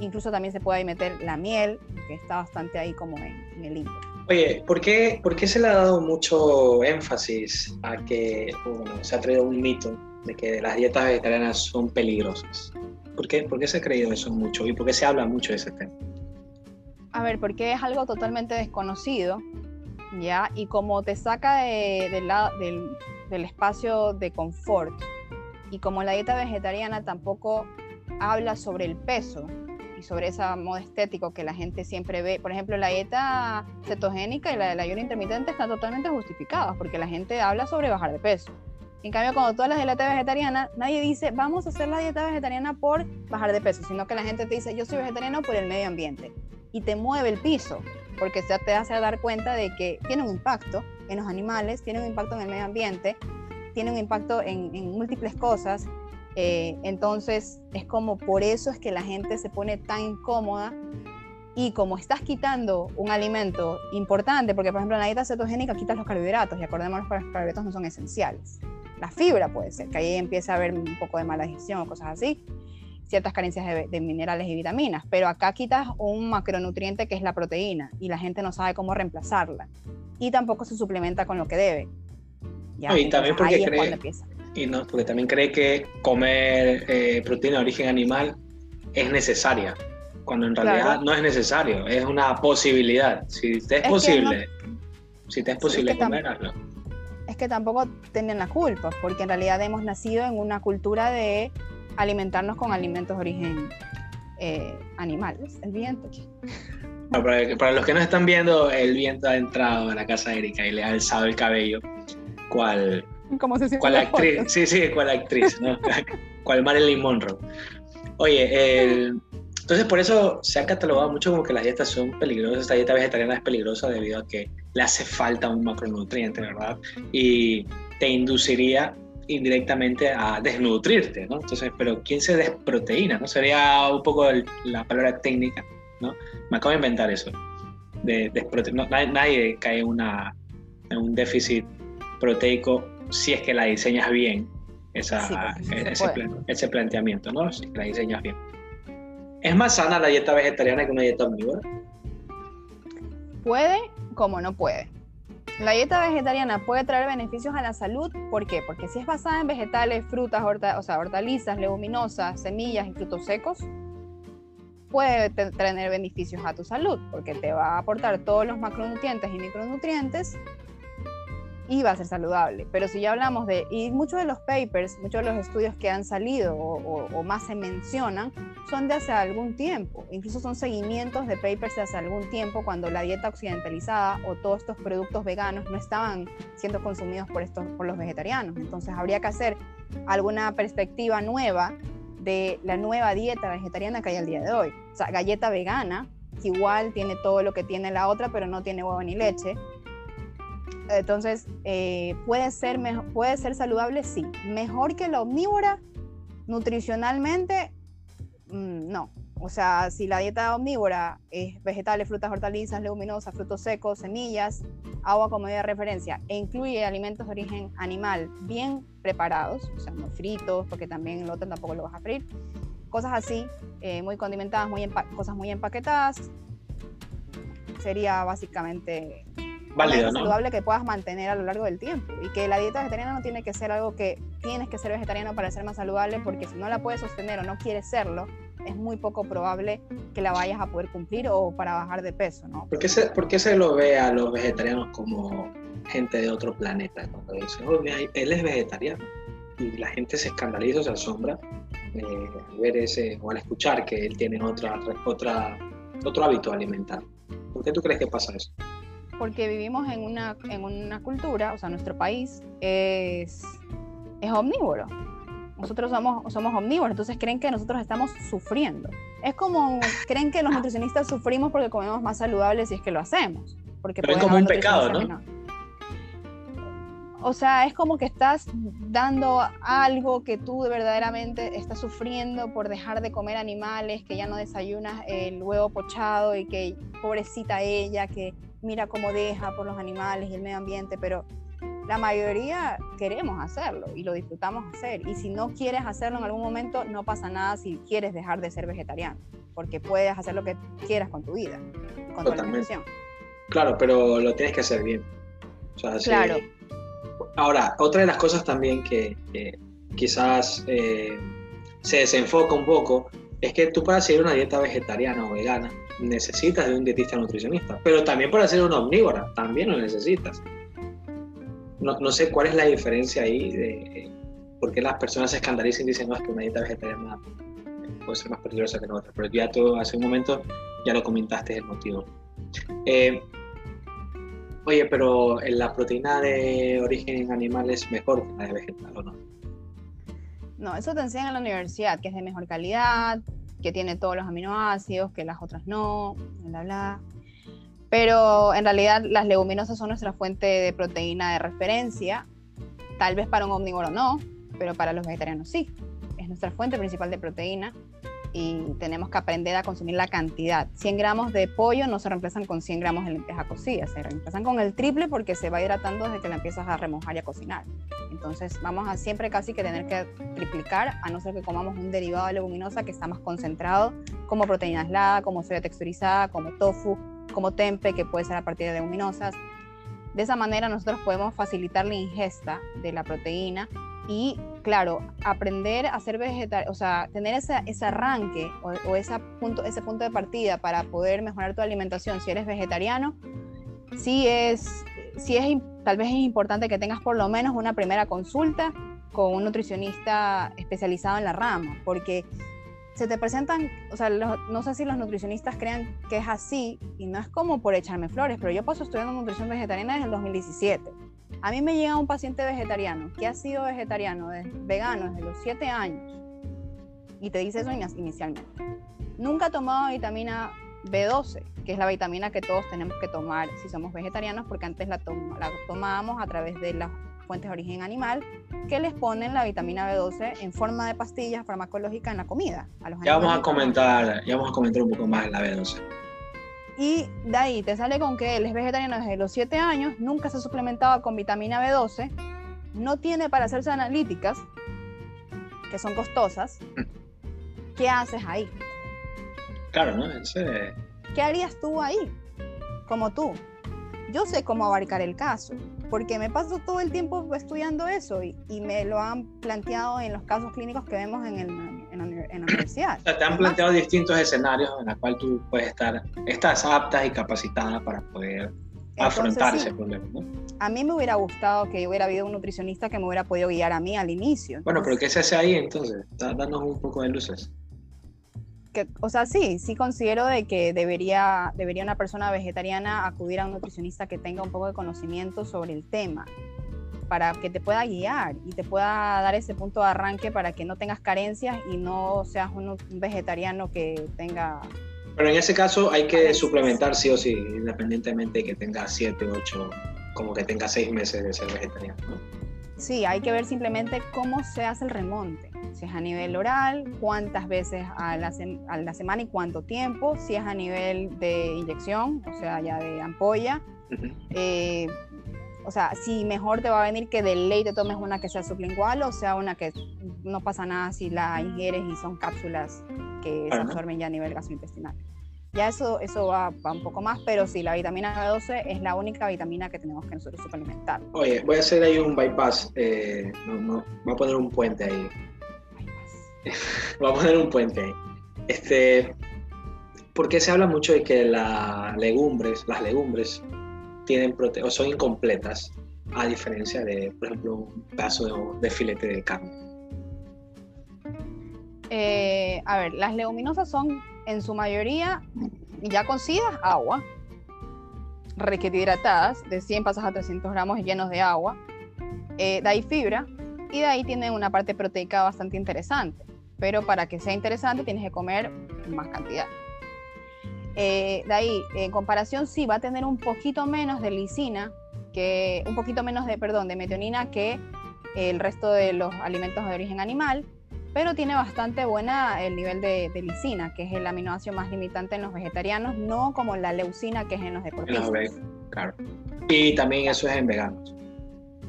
incluso también se puede ahí meter la miel, que está bastante ahí como en, el libro. Oye, ¿por qué, ¿por qué, se le ha dado mucho énfasis a que se ha traído un mito de que las dietas vegetarianas son peligrosas? ¿Por qué, ¿Por qué se ha creído eso mucho y por qué se habla mucho de ese tema? A ver, porque es algo totalmente desconocido, ¿ya? Y como te saca de, del, del espacio de confort, y como la dieta vegetariana tampoco habla sobre el peso y sobre ese modo estético que la gente siempre ve, por ejemplo, la dieta cetogénica y la del ayuno intermitente están totalmente justificadas porque la gente habla sobre bajar de peso. En cambio, cuando tú hablas de la dieta vegetariana, nadie dice, vamos a hacer la dieta vegetariana por bajar de peso, sino que la gente te dice, yo soy vegetariano por el medio ambiente. Y te mueve el piso, porque te hace dar cuenta de que tiene un impacto en los animales, tiene un impacto en el medio ambiente, tiene un impacto en, múltiples cosas. Eh, entonces es como por eso es que la gente se pone tan incómoda y como estás quitando un alimento importante, porque por ejemplo en la dieta cetogénica quitas los carbohidratos y acordémonos que los carbohidratos no son esenciales. La fibra puede ser, que ahí empieza a haber un poco de mala digestión o cosas así, ciertas carencias de, de, minerales y vitaminas, pero acá quitas un macronutriente que es la proteína y la gente no sabe cómo reemplazarla y tampoco se suplementa con lo que debe. Y también porque cree, y no, porque también cree que comer eh, proteína de origen animal es necesaria, cuando en realidad no es necesario, es una posibilidad. Si te es, posible, si te es posible comer, Es que tampoco tienen la culpa, porque en realidad hemos nacido en una cultura de alimentarnos con alimentos de origen eh, animal. El viento. Para, para, los que no están viendo, el viento ha entrado a la casa de Erika y le ha alzado el cabello cual, cual actriz, sí, sí, cual actriz, ¿no? cual Marilyn Monroe. Oye, entonces por eso se ha catalogado mucho como que las dietas son peligrosas, esta dieta vegetariana es peligrosa debido a que le hace falta un macronutriente, ¿verdad? Y te induciría indirectamente a desnutrirte, ¿no? Entonces, pero ¿quién se desproteína? ¿No? Sería un poco la palabra técnica, ¿no? Me acabo de inventar eso. De, no, nadie, cae en, una, en un déficit proteico si es que la diseñas bien, esa, ese, planteamiento, ¿no? Si la diseñas bien. ¿Es más sana la dieta vegetariana que una dieta omnívora? Puede como no puede. La dieta vegetariana puede traer beneficios a la salud, ¿por qué? Porque si es basada en vegetales, frutas, o sea, hortalizas, leguminosas, semillas y frutos secos, puede tener beneficios a tu salud, porque te va a aportar todos los macronutrientes y micronutrientes y va a ser saludable. Pero si ya hablamos de, y muchos de los papers, muchos de los estudios que han salido o, más se mencionan, son de hace algún tiempo. Incluso son seguimientos de papers de hace algún tiempo cuando la dieta occidentalizada o todos estos productos veganos no estaban siendo consumidos por, estos, por los vegetarianos. Entonces habría que hacer alguna perspectiva nueva de la nueva dieta vegetariana que hay al día de hoy. O sea, galleta vegana, que igual tiene todo lo que tiene la otra, pero no tiene huevo ni leche entonces, eh, ¿puede, ser ¿puede ser saludable? Sí. ¿Mejor que la omnívora? Nutricionalmente, mm, no. O sea, si la dieta omnívora es vegetales, frutas, hortalizas, leguminosas, frutos secos, semillas, agua como medida de referencia e incluye alimentos de origen animal bien preparados, o sea, no fritos, porque también el otro tampoco lo vas a freír, cosas así, eh, muy condimentadas, muy cosas muy empaquetadas, sería básicamente válido, ¿no? saludable que puedas mantener a lo largo del tiempo y que la dieta vegetariana no tiene que ser algo que tienes que ser vegetariano para ser más saludable porque si no la puedes sostener o no quieres serlo es muy poco probable que la vayas a poder cumplir o para bajar de peso, ¿no? ¿Por qué se, por qué se lo ve a los vegetarianos como gente de otro planeta? Cuando dicen, oh, él es vegetariano. Y la gente se escandaliza o se asombra eh, al ver ese, o al escuchar que él tiene otra, otra, otro hábito alimentar. ¿Por qué tú crees que pasa eso? Porque vivimos en una, en una cultura, o sea, nuestro país es, es omnívoro. Nosotros somos, somos omnívoros, entonces creen que nosotros estamos sufriendo. Es como, creen que los nutricionistas sufrimos porque comemos más saludables si es que lo hacemos. Porque Pero es como un pecado, ¿no? O sea, es como que estás dando algo que tú verdaderamente estás sufriendo por dejar de comer animales, que ya no desayunas el huevo pochado y que pobrecita ella, que mira cómo deja por los animales y el medio ambiente, pero la mayoría queremos hacerlo y lo disfrutamos hacer. Y si no quieres hacerlo en algún momento, no pasa nada si quieres dejar de ser vegetariano, porque puedes hacer lo que quieras con tu vida, con tu alimentación. Claro, pero lo tienes que hacer bien. claro. Ahora, otra de las cosas también que, quizás eh, se desenfoca un poco es que tú para seguir una dieta vegetariana o vegana necesitas de un dietista nutricionista, pero también para ser una omnívora también lo necesitas. No, no sé cuál es la diferencia ahí de por qué las personas se escandalizan y dicen, no, es que una dieta vegetariana puede ser más peligrosa que la otra, pero ya tú hace un momento ya lo comentaste el motivo. Eh, Oye, pero la proteína de origen animal es mejor que la de vegetal, ¿o no? No, eso te enseñan en la universidad, que es de mejor calidad, que tiene todos los aminoácidos, que las otras no, bla, bla. Pero en realidad las leguminosas son nuestra fuente de proteína de referencia. Tal vez para un omnívoro no, pero para los vegetarianos sí. Es nuestra fuente principal de proteína y tenemos que aprender a consumir la cantidad. 100 gramos de pollo no se reemplazan con 100 gramos de lenteja cocida, se reemplazan con el triple porque se va hidratando desde que la empiezas a remojar y a cocinar. Entonces vamos a siempre casi que tener que triplicar, a no ser que comamos un derivado de leguminosa que está más concentrado, como proteína aislada, como soya texturizada, como tofu, como tempe, que puede ser a partir de leguminosas. De esa manera nosotros podemos facilitar la ingesta de la proteína y claro, aprender a ser vegetal, o sea, tener ese, ese arranque o, ese, punto, ese punto de partida para poder mejorar tu alimentación si eres vegetariano, sí es, sí es tal vez es importante que tengas por lo menos una primera consulta con un nutricionista especializado en la rama, porque se te presentan, o sea, no sé si los nutricionistas crean que es así y no es como por echarme flores, pero yo paso estudiando nutrición vegetariana desde el 2017 a mí me llega un paciente vegetariano que ha sido vegetariano, vegano desde los 7 años, y te dice eso inicialmente. Nunca ha tomado vitamina B12, que es la vitamina que todos tenemos que tomar si somos vegetarianos, porque antes la, la tomábamos a través de las fuentes de origen animal, que les ponen la vitamina B12 en forma de pastillas farmacológicas en la comida. ya vamos a comentar, ya vamos a comentar un poco más la B12. Y de ahí te sale con que él es vegetariano desde los 7 años, nunca se ha suplementado con vitamina B12, no tiene para hacerse analíticas, que son costosas. ¿Qué haces ahí? Claro, ¿no? ¿Qué harías tú ahí? Como tú. Yo sé cómo abarcar el caso, porque me paso todo el tiempo estudiando eso y, me lo han planteado en los casos clínicos que vemos en, el, en, la, universidad. O sea, te han planteado distintos escenarios en los cuales tú puedes estar, estás apta y capacitada para poder afrontar ese problema. ¿no? A mí me hubiera gustado que hubiera habido un nutricionista que me hubiera podido guiar a mí al inicio. Bueno, pero ¿qué se hace ahí entonces? Danos un poco de luces o sea, sí, sí considero de que debería, debería una persona vegetariana acudir a un nutricionista que tenga un poco de conocimiento sobre el tema, para que te pueda guiar y te pueda dar ese punto de arranque para que no tengas carencias y no seas un, vegetariano que tenga... Pero en ese caso hay que suplementar sí o sí, independientemente de que tenga 7, 8, como que tenga 6 meses de ser vegetariano. Sí, hay que ver simplemente cómo se hace el remonte. Si es a nivel oral, cuántas veces a la, semana y cuánto tiempo, si es a nivel de inyección, o sea, ya de ampolla, Eh, o sea, si mejor te va a venir que de ley te tomes una que sea sublingual o sea una que no pasa nada si la ingieres y son cápsulas que se absorben ya a nivel gastrointestinal. Ya eso, eso va, un poco más, pero sí, la vitamina B12 es la única vitamina que tenemos que nosotros suplementar. Oye, voy a hacer ahí un bypass, eh, voy a poner un puente ahí. voy a poner un puente ahí. Este, porque se habla mucho de que las legumbres, las legumbres tienen o son incompletas, a diferencia de, por ejemplo, un pedazo de, filete de carne? Eh, a ver, las leguminosas son en su mayoría ya cocidas agua, requete hidratadas, de 100 pasas a 300 gramos llenos de agua, eh, de ahí fibra y de ahí tiene una parte proteica bastante interesante. Pero para que sea interesante tienes que comer más cantidad. Eh, de ahí, en comparación, sí va a tener un poquito menos de lisina, que, un poquito menos de, perdón, de metionina que el resto de los alimentos de origen animal, pero tiene bastante buena el nivel de, lisina, que es el aminoácido más limitante en los vegetarianos, no como la leucina, que es en los deportistas. claro. Y también eso es en veganos.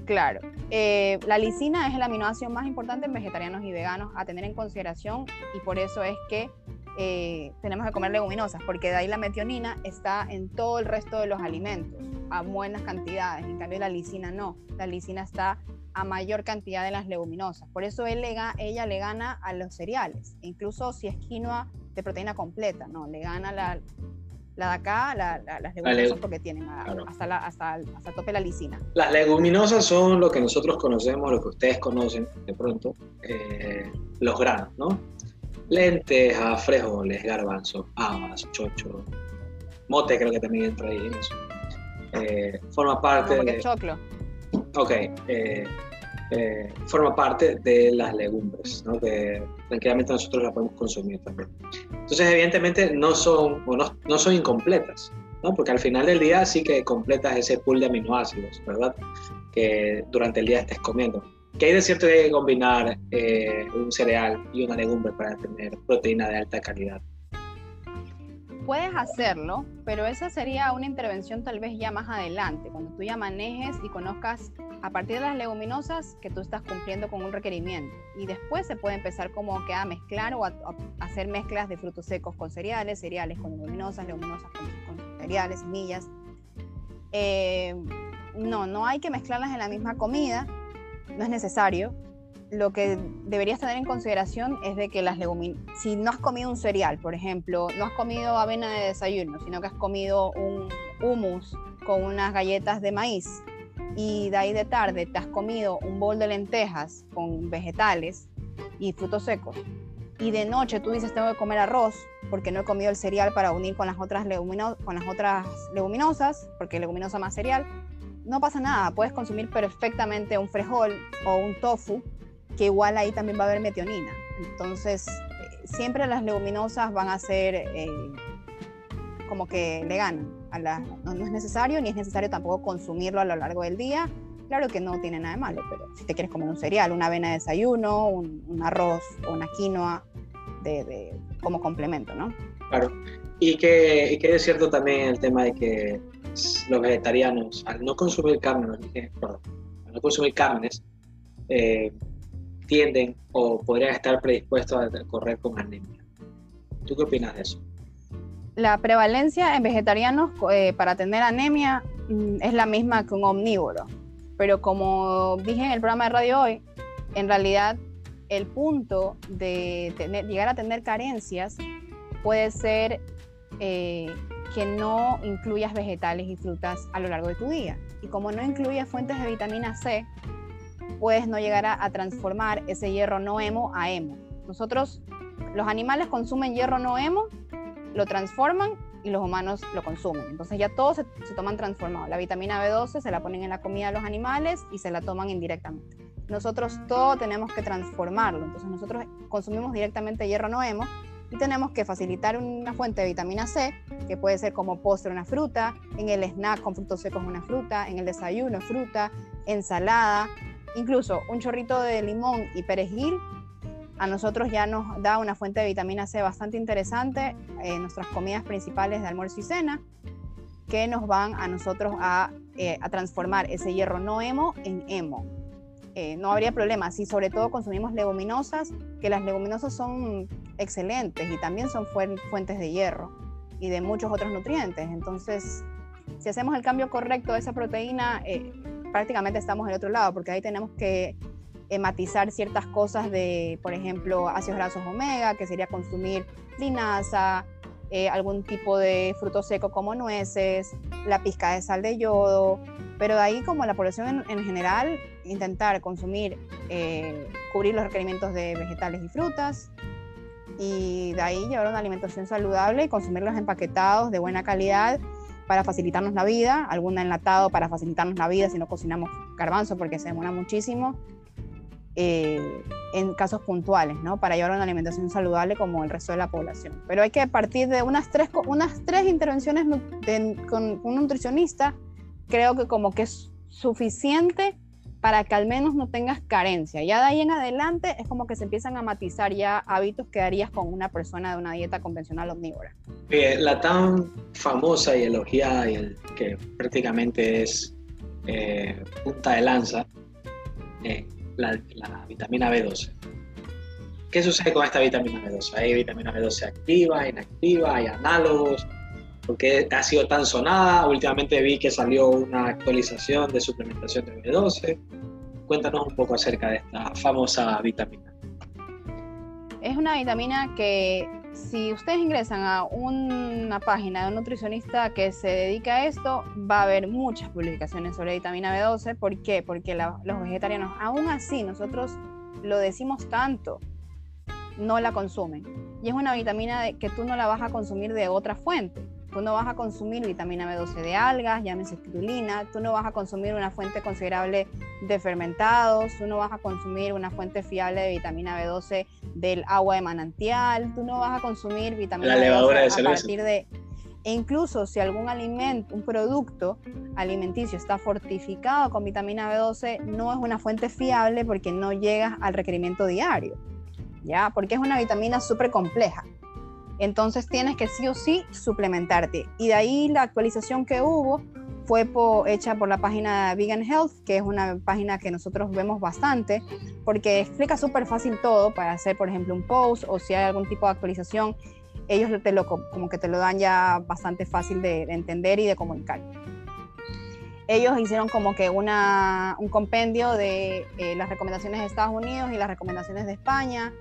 Claro. Eh, la lisina es el aminoácido más importante en vegetarianos y veganos a tener en consideración y por eso es que eh, tenemos que comer leguminosas, porque de ahí la metionina está en todo el resto de los alimentos, a buenas cantidades. En cambio, la lisina no. La lisina está a mayor cantidad de las leguminosas. Por eso él le, ella le gana a los cereales, incluso si es quinoa de proteína completa, no, le gana la, la de acá, las leguminosas porque tienen hasta, la, hasta, hasta tope la lisina. Las leguminosas son lo que nosotros conocemos, lo que ustedes conocen de pronto, eh, los granos, ¿no? lentejas, frijoles, garbanzos, habas, chocho, mote creo que también entra ahí en eso. Eh, forma parte de... choclo. Ok, eh, eh, forma parte de las legumbres, ¿no? que tranquilamente nosotros las podemos consumir también. Entonces, evidentemente, no son, o no, no son incompletas, ¿no? porque al final del día sí que completas ese pool de aminoácidos, ¿verdad? Que durante el día estés comiendo. ¿Qué hay de cierto de combinar eh, un cereal y una legumbre para tener proteína de alta calidad? Puedes hacerlo, pero esa sería una intervención tal vez ya más adelante, cuando tú ya manejes y conozcas a partir de las leguminosas que tú estás cumpliendo con un requerimiento. Y después se puede empezar como que a mezclar o a, hacer mezclas de frutos secos con cereales, cereales con leguminosas, leguminosas con, cereales, semillas. Eh, no, no hay que mezclarlas en la misma comida, no es necesario. Lo que deberías tener en consideración es de que las leguminosas, si no has comido un cereal, por ejemplo, no has comido avena de desayuno, sino que has comido un hummus con unas galletas de maíz y de ahí de tarde te has comido un bol de lentejas con vegetales y frutos secos y de noche tú dices tengo que comer arroz porque no he comido el cereal para unir con las otras, con las otras leguminosas, porque leguminosa más cereal, no pasa nada, puedes consumir perfectamente un frijol o un tofu, que igual ahí también va a haber metionina. Entonces, eh, siempre las leguminosas van a ser eh, como que le ganan. A la, no, es necesario, ni es necesario tampoco consumirlo a lo largo del día. Claro que no tiene nada de malo, pero si te quieres comer un cereal, una avena de desayuno, un, arroz o una quinoa de, como complemento, ¿no? Claro. Y que, y que es cierto también el tema de que los vegetarianos, al no consumir carne, al no consumir carnes, eh, o podrían estar predispuestos a correr con anemia. ¿Tú qué opinas de eso? La prevalencia en vegetarianos eh, para tener anemia mm, es la misma que un omnívoro, pero como dije en el programa de radio hoy, en realidad el punto de llegar a tener carencias puede ser eh, que no incluyas vegetales y frutas a lo largo de tu día. Y como no incluyes fuentes de vitamina C, puedes no llegar a, transformar ese hierro no hemo a hemo. Nosotros, los animales consumen hierro no hemo, lo transforman y los humanos lo consumen. Entonces ya todos se, se, toman transformado. La vitamina B12 se la ponen en la comida de los animales y se la toman indirectamente. Nosotros todo tenemos que transformarlo. Entonces nosotros consumimos directamente hierro no hemo y tenemos que facilitar una fuente de vitamina C, que puede ser como postre una fruta, en el snack con frutos secos una fruta, en el desayuno fruta, ensalada, incluso un chorrito de limón y perejil. A nosotros ya nos da una fuente de vitamina C bastante interesante en nuestras comidas principales de almuerzo y cena, que nos van a nosotros a, eh, transformar ese hierro no hemo en hemo. Eh, no habría problema si sobre todo consumimos leguminosas, que las leguminosas son excelentes y también son fuentes de hierro y de muchos otros nutrientes. Entonces, si hacemos el cambio correcto de esa proteína, eh, prácticamente estamos del otro lado, porque ahí tenemos que matizar ciertas cosas de, por ejemplo, ácidos grasos omega, que sería consumir linaza, eh, algún tipo de fruto seco como nueces, la pizca de sal de yodo, pero de ahí como la población en, general, intentar consumir, eh, cubrir los requerimientos de vegetales y frutas, y de ahí llevar una alimentación saludable y consumirlos empaquetados de buena calidad para facilitarnos la vida, algún enlatado para facilitarnos la vida si no cocinamos garbanzo porque se demora muchísimo, eh, en casos puntuales, ¿no? Para llevar una alimentación saludable como el resto de la población. Pero hay que partir de unas tres, unas tres intervenciones con un nutricionista, creo que como que es suficiente para que al menos no tengas carencia. Ya de ahí en adelante es como que se empiezan a matizar ya hábitos que harías con una persona de una dieta convencional omnívora. Eh, la tan famosa y elogiada y el que prácticamente es eh, punta de lanza, eh, la, vitamina B12. ¿Qué sucede con esta vitamina B12? Hay vitamina B12 activa, inactiva, hay análogos, porque ha sido tan sonada. Últimamente vi que salió una actualización de suplementación de B12. Cuéntanos un poco acerca de esta famosa vitamina. Es una vitamina que si ustedes ingresan a una página de un nutricionista que se dedica a esto, va a haber muchas publicaciones sobre vitamina B12. ¿Por qué? Porque los vegetarianos, aún así, nosotros lo decimos tanto, no la consumen. Y es una vitamina que tú no la vas a consumir de otra fuente. Tú no vas a consumir vitamina B12 de algas, llámese espirulina, tú no vas a consumir una fuente considerable de fermentados, tú no vas a consumir una fuente fiable de vitamina B12 del agua de manantial, tú no vas a consumir vitamina B12 a partir de... E incluso si algún alimento, un producto alimenticio está fortificado con vitamina B12, no es una fuente fiable porque no llega al requerimiento diario, ¿ya? Porque es una vitamina súper compleja. Entonces tienes que sí o sí suplementarte. Y de ahí la actualización que hubo fue hecha por la página Vegan Health, que es una página que nosotros vemos bastante, porque explica súper fácil todo para hacer, por ejemplo, un post o si hay algún tipo de actualización, ellos te lo, como que te lo dan ya bastante fácil de, entender y de comunicar. Ellos hicieron como que una, un compendio de eh, las recomendaciones de Estados Unidos y las recomendaciones de España,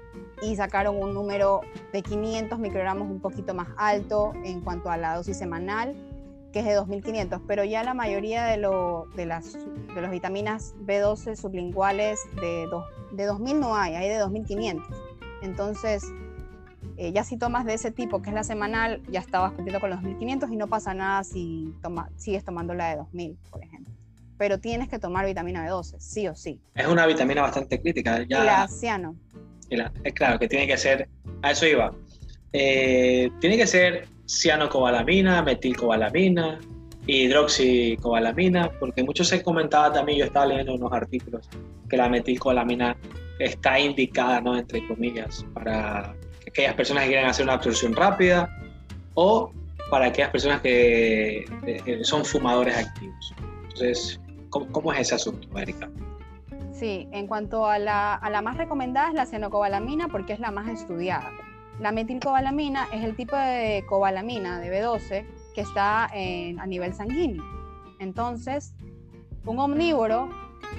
y sacaron un número de 500 microgramos un poquito más alto en cuanto a la dosis semanal, que es de 2500, pero ya la mayoría de, de, las, de las vitaminas B12 sublinguales de, de 2000 no hay, hay de 2500. Entonces, eh, ya si tomas de ese tipo, que es la semanal, ya estabas cumpliendo con los 2500 y no pasa nada si toma, sigues tomando la de 2000, por ejemplo. Pero tienes que tomar vitamina B12, sí o sí. Es una vitamina bastante crítica. Ya... La ciano es claro que tiene que ser, a eso iba, eh, tiene que ser cianocobalamina, metilcobalamina, hidroxicobalamina, porque muchos se comentaba también, yo estaba leyendo unos artículos, que la metilcobalamina está indicada, ¿no? entre comillas, para aquellas personas que quieren hacer una absorción rápida o para aquellas personas que eh, son fumadores activos. Entonces, ¿cómo, es ese asunto, Erika? Sí, en cuanto a la, más recomendada es la cianocobalamina porque es la más estudiada. La metilcobalamina es el tipo de cobalamina de B12 que está a nivel sanguíneo. Entonces, un omnívoro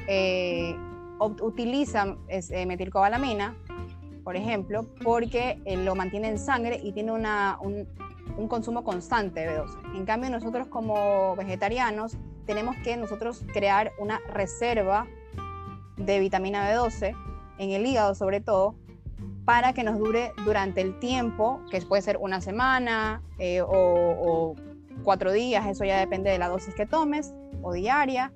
eh, utiliza eh, metilcobalamina, por ejemplo, porque eh, lo mantiene en sangre y tiene un, un consumo constante de B12. En cambio, nosotros como vegetarianos tenemos que nosotros crear una reserva de vitamina B12, en el hígado sobre todo, para que nos dure durante el tiempo, que puede ser una semana eh, o, cuatro días, eso ya depende de la dosis que tomes, o diaria.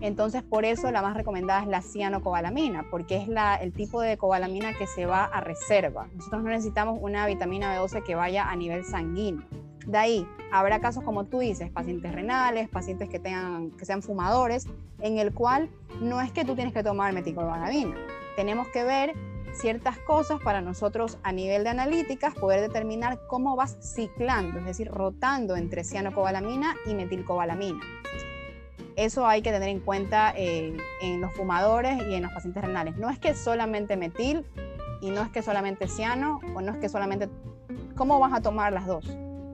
Entonces, por eso la más recomendada es la cianocobalamina, porque es el tipo de cobalamina que se va a reserva. Nosotros no necesitamos una vitamina B12 que vaya a nivel sanguíneo. De ahí, habrá casos como tú dices, pacientes renales, pacientes que, tengan, que sean fumadores, en el cual no es que tú tienes que tomar metilcobalamina. Tenemos que ver ciertas cosas para nosotros a nivel de analíticas poder determinar cómo vas ciclando, es decir, rotando entre cianocobalamina y metilcobalamina. Eso hay que tener en cuenta eh, en los fumadores y en los pacientes renales. No es que solamente metil y no es que solamente ciano o no es que solamente... ¿Cómo vas a tomar las dos?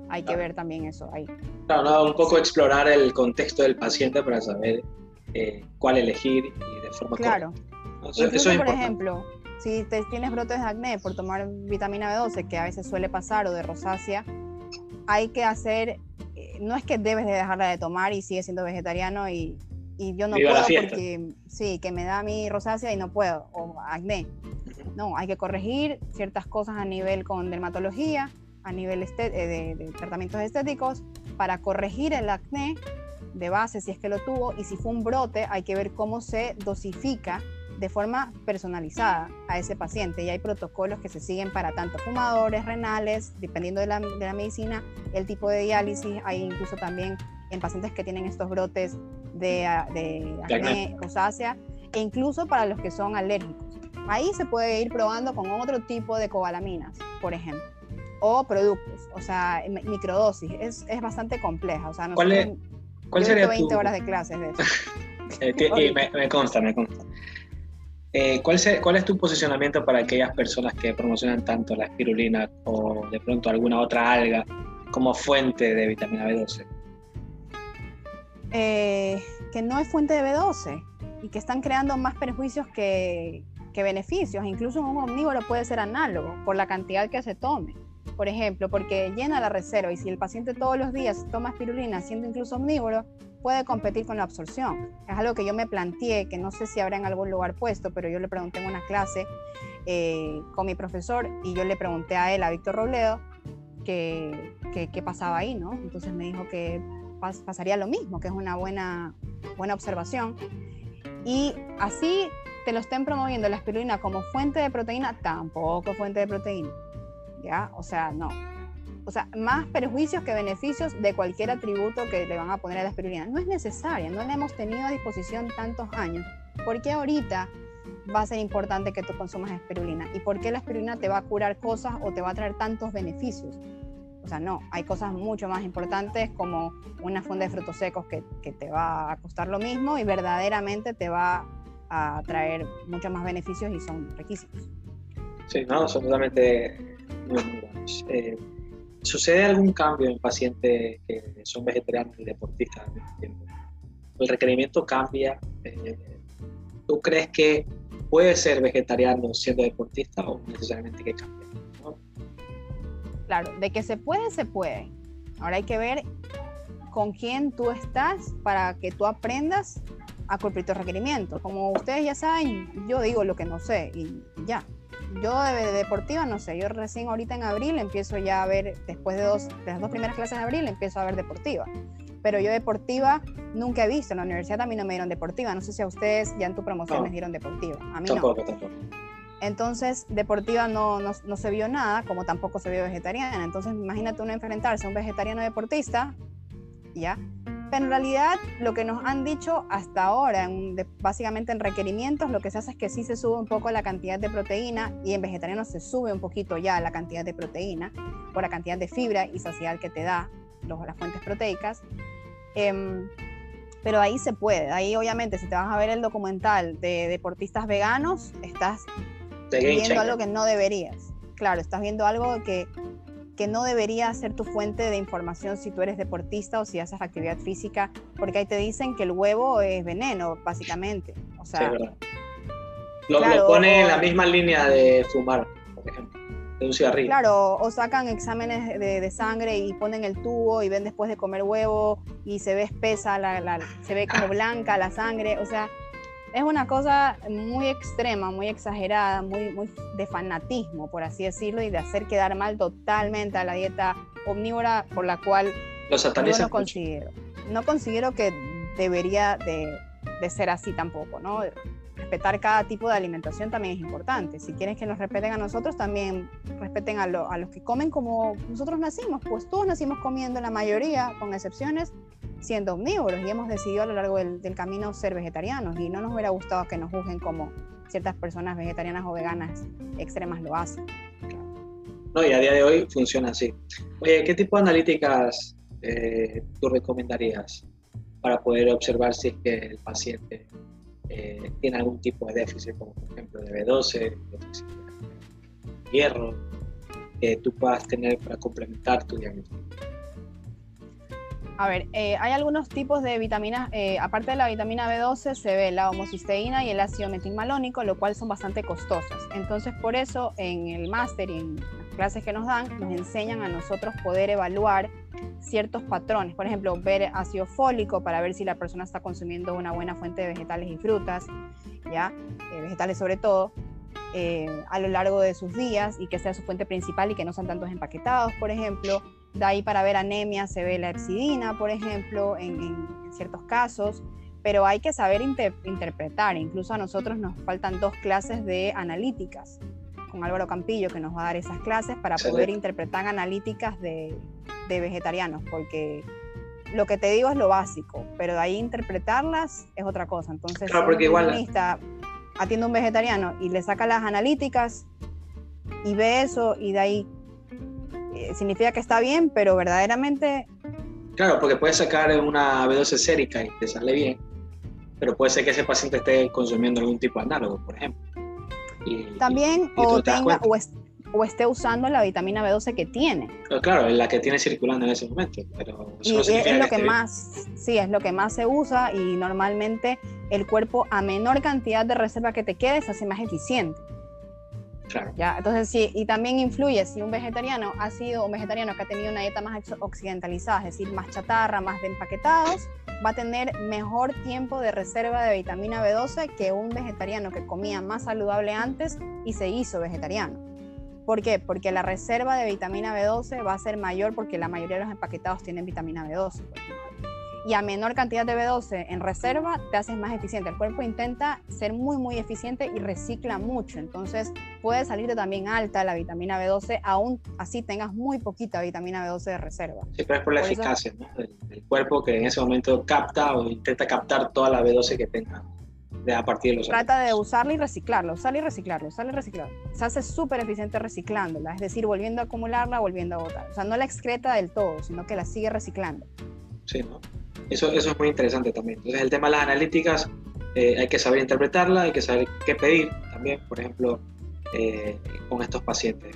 Hay que ver también eso ahí. Claro, un poco explorar el contexto del paciente para saber eh, cuál elegir y de forma claro. Incluso, por ejemplo, si te tienes brotes de acné por tomar vitamina B12, que a veces suele pasar, o de rosácea, hay que hacer, no es que debes de dejarla de tomar y sigue siendo vegetariano y, y yo no puedo porque sí, que me da mi rosácea y no puedo, o acné. No, hay que corregir ciertas cosas a nivel con dermatología, a nivel eh, de, de tratamientos estéticos, para corregir el acné de base si es que lo tuvo y si fue un brote hay que ver cómo se dosifica de forma personalizada a ese paciente y hay protocolos que se siguen para tanto fumadores, renales, dependiendo de la, medicina, el tipo de diálisis, hay incluso también en pacientes que tienen estos brotes de, de acné, rosácea e incluso para los que son alérgicos. Ahí se puede ir probando con otro tipo de cobalaminas, por ejemplo, o productos, o sea, microdosis. Es, es bastante compleja. O sea, ¿Cuál, es, ¿cuál sería 20 horas de clases de eso. Eh, me, me, consta, me consta. Eh, ¿cuál, ¿Cuál es tu posicionamiento para aquellas personas que promocionan tanto la espirulina o de pronto alguna otra alga como fuente de vitamina B12? Eh, que no es fuente de B12 y que están creando más perjuicios que, que beneficios. Incluso un omnívoro puede ser análogo por la cantidad que se tome. Por ejemplo, porque llena la reserva y si el paciente todos los días toma espirulina siendo incluso omnívoro, puede competir con la absorción. Es algo que yo me planteé, que no sé si habrá en algún lugar puesto, pero yo le pregunté en una clase eh, con mi profesor y yo le pregunté a él, a Víctor Robledo, qué que, pasaba ahí, ¿no? Entonces me dijo que pasaría lo mismo, que es una buena, buena observación. Y así te lo estén promoviendo la espirulina como fuente de proteína, tampoco fuente de proteína. ¿Ya? O sea, no o sea, más perjuicios que beneficios de cualquier atributo que le van a poner a la espirulina. No es necesaria, no la hemos tenido a disposición tantos años. ¿Por qué ahorita va a ser importante que tú consumas espirulina? ¿Y por qué la espirulina te va a curar cosas o te va a traer tantos beneficios? O sea, no, hay cosas mucho más importantes como una funda de frutos secos que, que te va a costar lo mismo y verdaderamente te va a traer muchos más beneficios y son riquísimos. Sí, no, muy buenos. Eh, ¿Sucede algún cambio en pacientes que son vegetarianos y deportistas? ¿El requerimiento cambia? Eh, ¿Tú crees que puede ser vegetariano siendo deportista o necesariamente que cambie? Claro, de que se puede, se puede. Ahora hay que ver con quién tú estás para que tú aprendas a cumplir tus requerimientos. Como ustedes ya saben, yo digo lo que no sé y ya yo de, deportiva no sé, yo recién ahorita en abril empiezo ya a ver, después de, dos, de las dos primeras clases de abril, empiezo a ver deportiva. Pero yo deportiva nunca he visto, en la universidad también no me dieron deportiva, no sé si a ustedes ya en tu promoción les dieron deportiva, a mí tampoco, no. Tampoco. Entonces, deportiva no, no, no, se vio nada, como tampoco se vio vegetariana. Entonces, imagínate uno enfrentarse a un vegetariano deportista, ¿ya? Pero en realidad lo que nos han dicho hasta ahora, básicamente en requerimientos, lo que se hace es que sí se sube un poco la cantidad de proteína y en vegetariano se sube un poquito ya la cantidad de proteína por la cantidad de fibra y saciedad que te da los, las fuentes proteicas. Em, pero ahí se puede, ahí obviamente si te vas a ver el documental de deportistas veganos, estás viendo algo que no deberías. Claro, estás viendo algo que que no debería ser tu fuente de información si tú eres deportista o si haces actividad física, porque ahí te dicen que el huevo es veneno, básicamente. O sea, Lo, pone en la misma línea de fumar, por ejemplo, de un cigarrillo. Claro, o sacan exámenes de, sangre y ponen el tubo y ven después de comer huevo y se ve espesa, la, se ve como blanca la sangre, o sea, es una cosa muy extrema, muy exagerada, muy, muy de fanatismo, por así decirlo, y de hacer quedar mal totalmente a la dieta omnívora por la cual Los yo no considero. No considero que debería de, de, ser así tampoco, ¿no? Respetar cada tipo de alimentación también es importante. Si quieres que nos respeten a nosotros, también respeten a, a los que comen como nosotros nacimos. Pues todos nacimos comiendo, la mayoría, con excepciones, siendo omnívoros y hemos decidido a lo largo del, camino ser vegetarianos y no nos hubiera gustado que nos juzguen como, ciertas personas vegetarianas o veganas extremas lo hacen. No, y a día de hoy funciona así. Oye, ¿qué tipo de analíticas eh, tú recomendarías para poder observar si es que el paciente eh, tiene algún tipo de déficit, como por ejemplo de B12, déficit de hierro, que tú puedas tener para complementar tu diagnóstico? A ver, eh, hay algunos tipos de vitaminas, eh, aparte de la vitamina B12, se ve la homocisteína y el ácido metilmalónico, lo cual son bastante costosas. Entonces, por eso en el máster y en las clases que nos dan, nos enseñan a nosotros poder evaluar ciertos patrones. Por ejemplo, ver ácido fólico para ver si la persona está consumiendo una buena fuente de vegetales y frutas, ¿ya? Eh, vegetales sobre todo. a lo largo de sus días y que sea su fuente principal y que no sean tantos empaquetados, por ejemplo, de ahí para ver anemia se ve la epsidina, por ejemplo, en, ciertos casos, pero hay que saber interpretar. Incluso a nosotros nos faltan dos clases de analíticas con Álvaro Campillo que nos va a dar esas clases para poder interpretar analíticas de, vegetarianos, porque lo que te digo es lo básico, pero de ahí interpretarlas es otra cosa. Entonces, claro, porque un igual... atiende a un vegetariano y le saca las analíticas y ve eso y de ahí significa que está bien, pero verdaderamente... Claro, porque puedes sacar una B12 sérica y te sale bien, pero puede ser que ese paciente esté consumiendo algún tipo de análogo, por ejemplo. También o, tenga, o, esté usando la vitamina B12 que tiene. Claro, la que tiene circulando en ese momento. Pero y es, lo que más, sí, es lo que más se usa y normalmente el cuerpo a menor cantidad de reserva que te quede se hace más eficiente. ¿Ya? Entonces, sí, y también influye si un vegetariano ha sido un vegetariano que ha tenido una dieta más occidentalizada, es decir, más chatarra, más de empaquetados, va a tener mejor tiempo de reserva de vitamina B12 que un vegetariano que comía más saludable antes y se hizo vegetariano. ¿Por qué? Porque la reserva de vitamina B12 va a ser mayor porque la mayoría de los empaquetados tienen vitamina B12 y a menor cantidad de B12 en reserva te haces más eficiente. El cuerpo intenta ser muy, muy eficiente y recicla mucho. Entonces puede salirte también alta la vitamina B12, aún así tengas muy poquita vitamina B12 de reserva. Sí, pero es por la eficacia del, cuerpo que en ese momento capta o intenta captar toda la B12 que tenga a partir de los Trata de usarla y reciclarla, usarla y reciclarla, usarla y reciclarla. Se hace súper eficiente reciclándola, es decir, volviendo a acumularla, volviendo a botar. O sea, no la excreta del todo, sino que la sigue reciclando. Sí, ¿no? Eso, eso es muy interesante también. Entonces, el tema de las analíticas, eh, hay que saber interpretarla, hay que saber qué pedir también, por ejemplo, eh, con estos pacientes.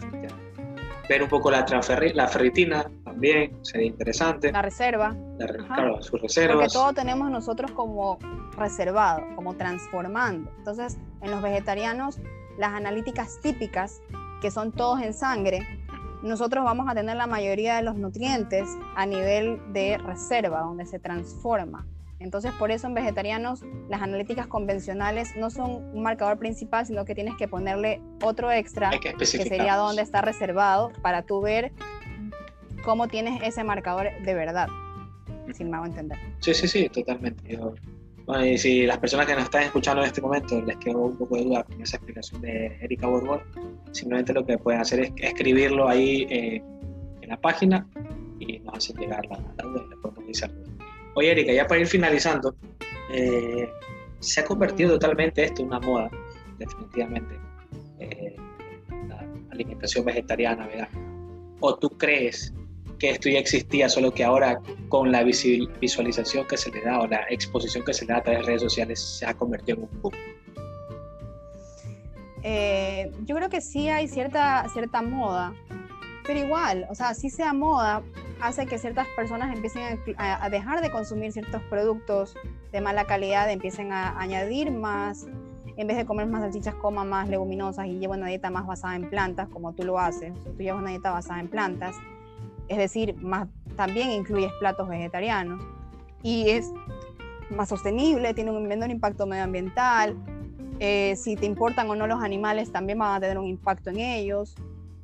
Ver un poco la, la ferritina también sería interesante. La reserva. claro, sus reservas. Porque todo tenemos nosotros como reservado, como transformando. Entonces, en los vegetarianos, las analíticas típicas, que son todos en sangre, nosotros vamos a tener la mayoría de los nutrientes a nivel de reserva, donde se transforma. Entonces, por eso en vegetarianos las analíticas convencionales no son un marcador principal, sino que tienes que ponerle otro extra, que, sería donde está reservado, para tú ver cómo tienes ese marcador de verdad, si me hago entender. Sí, sí, sí, totalmente. Bueno, y si las personas que nos están escuchando en este momento les quedó un poco de duda con esa explicación de Erika Borbón, simplemente lo que pueden hacer es escribirlo ahí eh, en la página y nos hacen llegar la, duda y podemos. Oye, Erika, ya para ir finalizando, eh, se ha convertido totalmente esto en una moda, definitivamente, eh, la alimentación vegetariana, ¿verdad? ¿O tú crees que esto ya existía, solo que ahora con la visualización que se le da o la exposición que se le da a través de redes sociales se ha convertido en un boom. Eh, yo creo que sí hay cierta, cierta moda, pero igual, o sea, si sea moda, hace que ciertas personas empiecen a, dejar de consumir ciertos productos de mala calidad, empiecen a añadir más, en vez de comer más salchichas, coma más leguminosas y lleva una dieta más basada en plantas, como tú lo haces. tú llevas una dieta basada en plantas es decir, también incluyes platos vegetarianos. Y es más sostenible, tiene un menor impacto medioambiental, eh, si te importan o no los animales también van a tener un impacto en ellos.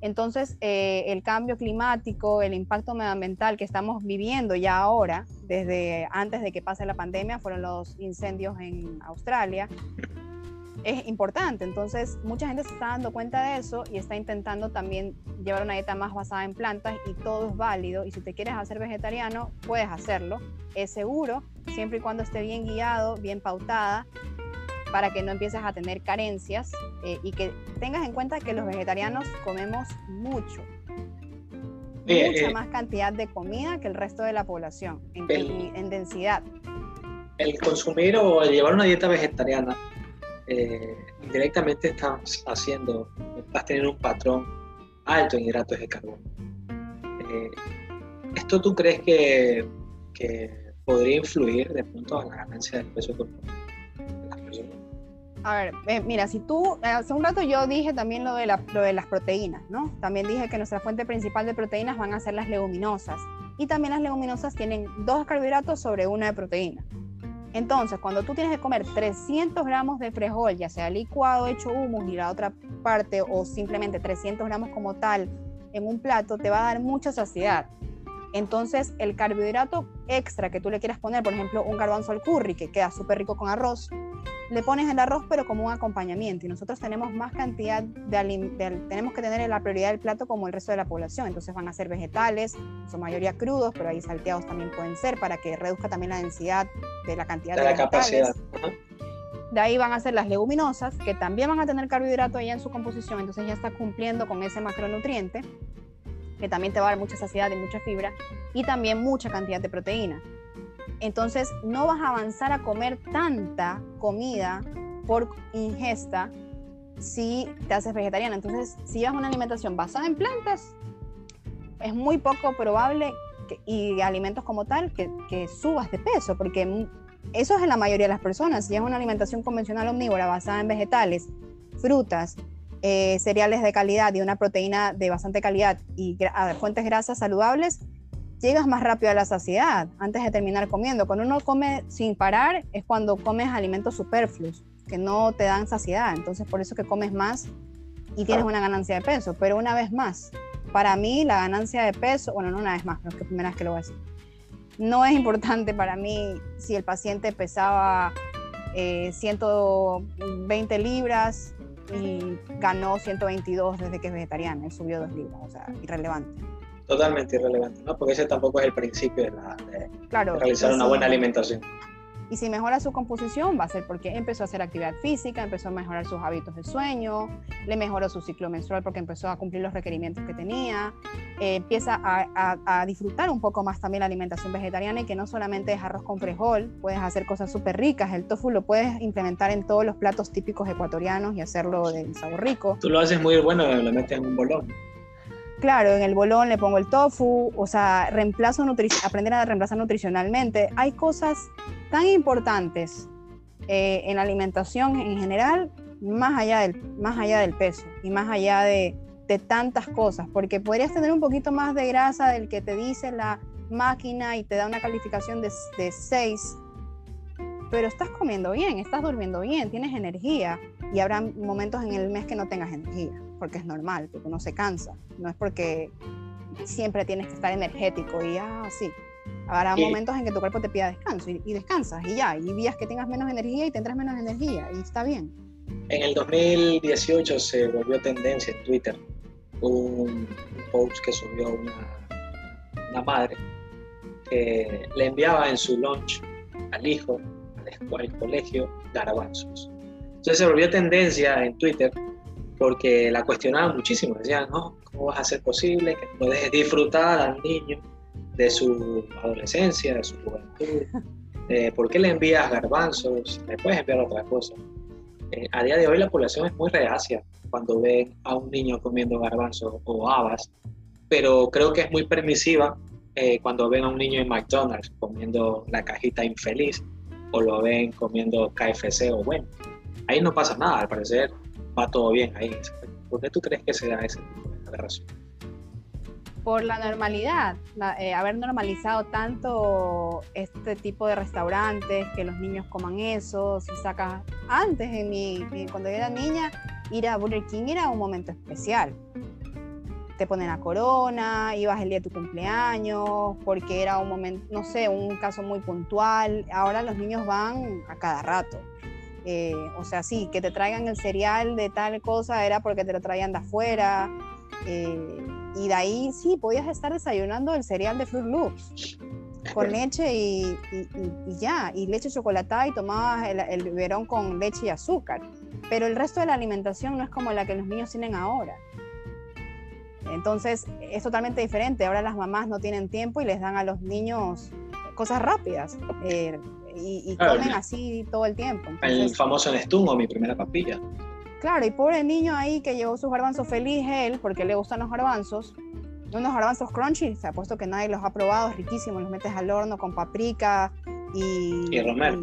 Entonces, eh, el cambio climático, el impacto medioambiental que estamos viviendo ya ahora, desde antes de que pase la pandemia, fueron los incendios en Australia, es importante. Entonces, mucha gente se está dando cuenta de eso y está intentando también llevar una dieta más basada en plantas y todo es válido. Y si te quieres hacer vegetariano, puedes hacerlo. Es seguro, siempre y cuando esté bien guiado, bien pautada. para que no empieces a tener carencias eh, y que tengas en cuenta que los vegetarianos comemos mucho, mucha más cantidad de comida que el resto de la población en, en densidad. El consumir o llevar una dieta vegetariana eh, indirectamente estás haciendo, a tener un patrón alto en hidratos de carbono. Eh, ¿Esto tú crees que, podría influir de pronto a la ganancia del peso corporal de las personas? A ver, eh, mira, si tú, hace un rato yo dije también lo de, lo de las proteínas, ¿no? También dije que nuestra fuente principal de proteínas van a ser las leguminosas. Y también las leguminosas tienen dos carbohidratos sobre una de proteína. Entonces, cuando tú tienes que comer 300 gramos de frijol, ya sea licuado, hecho humus y la otra parte, o simplemente 300 gramos como tal en un plato, te va a dar mucha saciedad. Entonces, el carbohidrato extra que tú le quieras poner, por ejemplo, un garbanzo al curry, que queda súper rico con arroz, le pones el arroz pero como un acompañamiento y nosotros tenemos más cantidad de, tenemos que tener la prioridad del plato como el resto de la población. Entonces van a ser vegetales son mayoría crudos pero ahí salteados también pueden ser para que reduzca también la densidad de la cantidad de, de la capacidad de ahí van a ser las leguminosas que también van a tener carbohidrato ahí en su composición entonces ya está cumpliendo con ese macronutriente que también te va a dar mucha saciedad y mucha fibra y también mucha cantidad de proteína entonces no vas a avanzar a comer tanta comida por ingesta si te haces vegetariana. Entonces, si llevas una alimentación basada en plantas, es muy poco probable y alimentos como tal que, subas de peso, porque eso es en la mayoría de las personas. Si es una alimentación convencional omnívora basada en vegetales, frutas, eh, cereales de calidad y una proteína de bastante calidad y fuentes grasas saludables, llegas más rápido a la saciedad antes de terminar comiendo. Cuando uno come sin parar es cuando comes alimentos superfluos que no te dan saciedad. Entonces por eso que comes más y tienes una ganancia de peso. Pero una vez más, para mí la ganancia de peso, bueno, no una vez más, pero es que primera vez que lo voy a decir, no es importante para mí si el paciente pesaba 120 eh, libras y ganó 122 desde que es vegetariano y subió 2 libras, o sea, irrelevante totalmente irrelevante, ¿no? Porque ese tampoco es el principio de, realizar una buena alimentación. Y si mejora su composición, va a ser porque empezó a hacer actividad física, empezó a mejorar sus hábitos de sueño, le mejoró su ciclo menstrual porque empezó a cumplir los requerimientos que tenía, eh, empieza a, disfrutar un poco más también la alimentación vegetariana y que no solamente es arroz con frijol, puedes hacer cosas súper ricas. El tofu lo puedes implementar en todos los platos típicos ecuatorianos y hacerlo de sabor rico. Tú lo haces muy bueno, lo metes en un bolón. Claro, en el bolón le pongo el tofu, o sea, reemplazo aprender a reemplazar nutricionalmente. Hay cosas tan importantes eh, en la alimentación en general, más allá, del, más allá del peso y más allá de, tantas cosas, porque podrías tener un poquito más de grasa del que te dice la máquina y te da una calificación de, de 6, pero estás comiendo bien, estás durmiendo bien, tienes energía y habrá momentos en el mes que no tengas energía porque es normal, porque uno se cansa, no es porque siempre tienes que estar energético y ah, sí. Habrá momentos en que tu cuerpo te pida descanso y, descansas y ya, y días que tengas menos energía y tendrás menos energía y está bien. En el 2018 se volvió tendencia en Twitter un, post que subió una, una madre que le enviaba en su lunch al hijo, al, al colegio, garbanzos. Entonces se volvió tendencia en Twitter porque la cuestionaban muchísimo, decían, no, ¿cómo vas a ser posible que no dejes disfrutar al niño de su adolescencia, de su juventud? Eh, ¿Por qué le envías garbanzos? Le puedes enviar otra cosa. Eh, a día de hoy la población es muy reacia cuando ven a un niño comiendo garbanzos o habas, pero creo que es muy permisiva eh, cuando ven a un niño en McDonald's comiendo la cajita infeliz o lo ven comiendo KFC o bueno. Ahí no pasa nada, al parecer va todo bien ahí. ¿Por qué tú crees que se da ese tipo de aberración? Por la normalidad, eh, haber normalizado tanto este tipo de restaurantes, que los niños coman eso, si sacas antes, en mi, cuando yo era niña, ir a Burger King era un momento especial. Te ponen la corona, ibas el día de tu cumpleaños, porque era un momento, no sé, un caso muy puntual. Ahora los niños van a cada rato. Eh, o sea, sí, que te traigan el cereal de tal cosa era porque te lo traían de afuera. Eh, y de ahí sí, podías estar desayunando el cereal de Fruit Loops. con leche y, ya, y leche chocolatada y tomabas el, el biberón con leche y azúcar. Pero el resto de la alimentación no es como la que los niños tienen ahora. Entonces es totalmente diferente. Ahora las mamás no tienen tiempo y les dan a los niños cosas rápidas eh, y, comen así todo el tiempo. el famoso Nestum o mi primera papilla. Claro, y pobre niño ahí que llevó sus garbanzos feliz él, porque le gustan los garbanzos. Unos garbanzos crunchy, se ha puesto que nadie los ha probado, riquísimos. Los metes al horno con paprika y, y romero.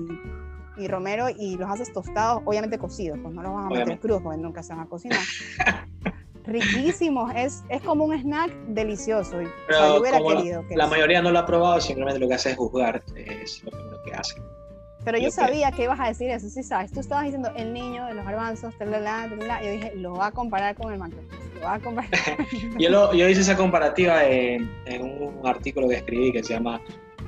Y, romero y los haces tostados, obviamente cocidos, pues no los vas a meter crudos porque nunca se van a cocinar. riquísimos, es, es como un snack delicioso. Pero la mayoría no lo ha probado, simplemente lo que hace es juzgar, es lo primero que hace. Pero yo, sabía que... ibas a decir eso, sí sabes. Tú estabas diciendo el niño de los garbanzos, yo dije, lo va a comparar con el mantel. Lo va a comparar. yo, yo hice esa comparativa en, en, un artículo que escribí que se llama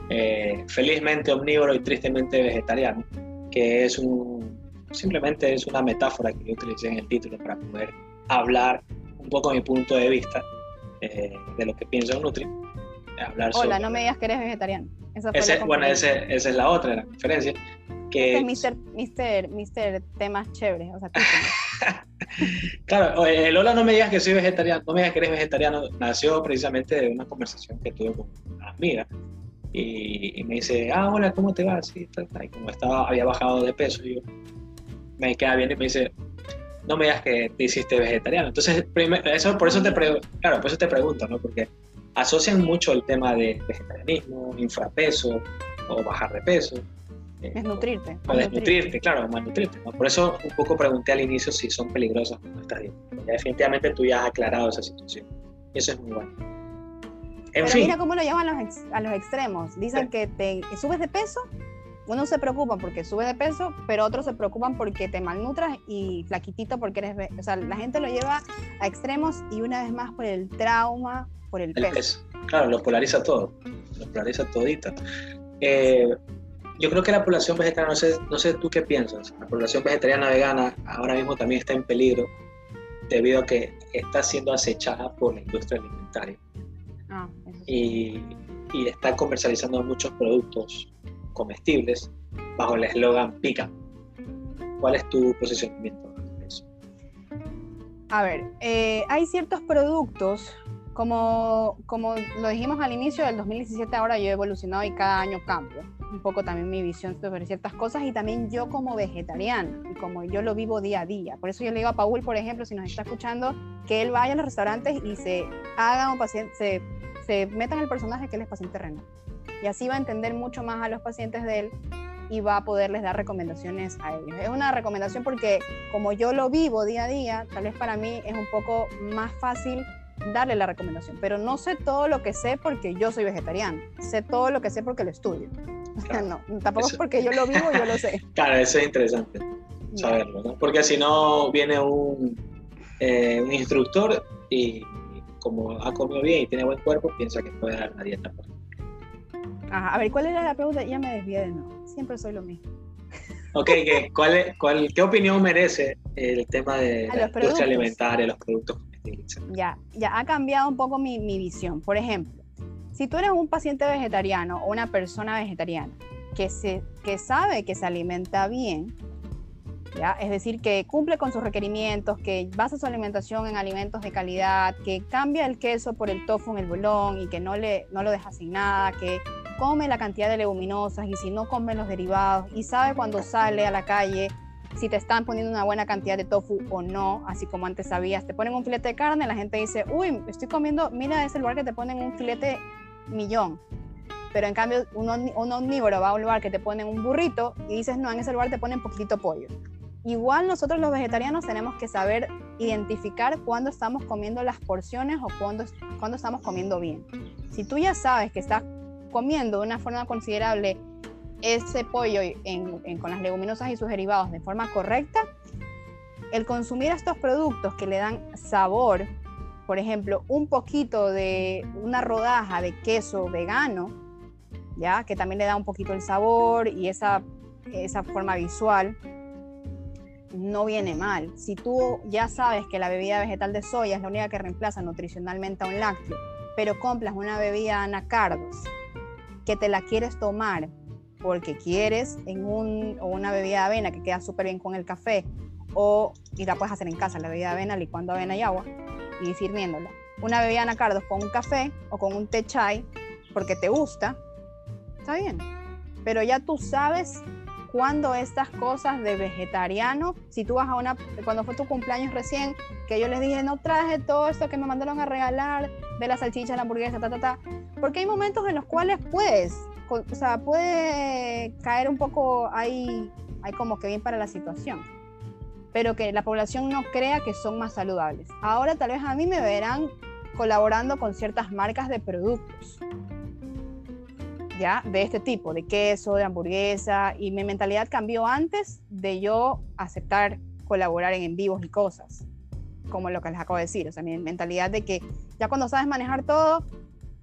eh, Felizmente omnívoro y tristemente vegetariano, que es un, simplemente es una metáfora que yo utilicé en el título para poder hablar un poco mi punto de vista eh, de lo que pienso en Nutri. Hablar Hola, no me digas que eres vegetariano. bueno, esa es la otra, la diferencia. Que es Mister, Mister, Mister temas chéveres. O sea, claro, el hola no me digas que soy vegetariano, no me digas que eres vegetariano, nació precisamente de una conversación que tuve con una amiga. Y, me dice, ah, hola, ¿cómo te va? Y, como estaba, había bajado de peso, yo me queda bien y me dice, no me digas que te hiciste vegetariano. Entonces, eso, por eso te claro, por eso te pregunto, ¿no? Porque asocian mucho el tema de vegetarianismo, infrapeso o bajar de peso. Eh, desnutrirte. O, desnutrirte, claro, malnutrirte. ¿no? Por eso un poco pregunté al inicio si son peligrosas nuestras dietas. definitivamente tú ya has aclarado esa situación. Y eso es muy bueno. En Pero fin. mira cómo lo llevan a los, a los extremos. Dicen que te subes de peso unos se preocupan porque sube de peso, pero otros se preocupan porque te malnutras y flaquitito porque eres... O sea, la gente lo lleva a extremos y una vez más por el trauma, por el, peso. Claro, lo polariza todo, lo polariza todito. Eh, yo creo que la población vegetariana, no sé, no sé tú qué piensas, la población vegetariana vegana ahora mismo también está en peligro debido a que está siendo acechada por la industria alimentaria. Ah, y, y está comercializando muchos productos comestibles bajo el eslogan pica. ¿Cuál es tu posicionamiento? A ver, eh, hay ciertos productos, como, como lo dijimos al inicio del 2017, ahora yo he evolucionado y cada año cambio un poco también mi visión sobre ciertas cosas y también yo como vegetariano y como yo lo vivo día a día. Por eso yo le digo a Paul, por ejemplo, si nos está escuchando, que él vaya a los restaurantes y se haga un paciente, se, se meta en el personaje que él es paciente renal y así va a entender mucho más a los pacientes de él y va a poderles dar recomendaciones a ellos. Es una recomendación porque como yo lo vivo día a día, tal vez para mí es un poco más fácil darle la recomendación, pero no sé todo lo que sé porque yo soy vegetariano, sé todo lo que sé porque lo estudio. no, tampoco es porque yo lo vivo, yo lo sé. Claro, eso es interesante saberlo, ¿no? porque si no viene un, eh, un instructor y como ha comido bien y tiene buen cuerpo, piensa que puede dar una dieta a ver, ¿cuál era la pregunta? Ya me desvié de nuevo. Siempre soy lo mismo. Ok, ¿qué, cuál, cuál, ¿qué opinión merece el tema de la industria alimentaria, los productos Ya, ya ha cambiado un poco mi, mi visión. Por ejemplo, si tú eres un paciente vegetariano o una persona vegetariana que, se, que sabe que se alimenta bien, ¿ya? es decir, que cumple con sus requerimientos, que basa su alimentación en alimentos de calidad, que cambia el queso por el tofu en el bolón y que no, le, no lo deja sin nada, que come la cantidad de leguminosas y si no come los derivados y sabe cuando sale a la calle si te están poniendo una buena cantidad de tofu o no, así como antes sabías. Te ponen un filete de carne, la gente dice, uy, estoy comiendo, mira ese lugar que te ponen un filete millón. Pero en cambio, un, un omnívoro va a un lugar que te ponen un burrito y dices, no, en ese lugar te ponen poquitito pollo. Igual nosotros los vegetarianos tenemos que saber identificar cuándo estamos comiendo las porciones o cuándo, cuándo estamos comiendo bien. Si tú ya sabes que estás comiendo de una forma considerable ese pollo con las leguminosas y sus derivados de forma correcta, el consumir estos productos que le dan sabor, por ejemplo, un poquito de una rodaja de queso vegano, ya que también le da un poquito el sabor y esa, esa forma visual, no viene mal. Si tú ya sabes que la bebida vegetal de soya es la única que reemplaza nutricionalmente a un lácteo, pero compras una bebida anacardos que te la quieres tomar porque quieres en un, o una bebida de avena que queda súper bien con el café, o y la puedes hacer en casa, la bebida de avena licuando avena y agua y sirviéndola. Una bebida anacardos con un café o con un té chai porque te gusta, está bien. Pero ya tú sabes cuando estas cosas de vegetariano, si tú vas a una, cuando fue tu cumpleaños recién, que yo les dije, no traje todo esto que me mandaron a regalar, de la salchicha, la hamburguesa, ta, ta, ta, porque hay momentos en los cuales puedes, o sea, puede caer un poco ahí, ahí como que bien para la situación, pero que la población no crea que son más saludables. Ahora tal vez a mí me verán colaborando con ciertas marcas de productos, ¿ya? De este tipo, de queso, de hamburguesa, y mi mentalidad cambió antes de yo aceptar colaborar en en vivos y cosas, como lo que les acabo de decir, o sea, mi mentalidad de que ya cuando sabes manejar todo,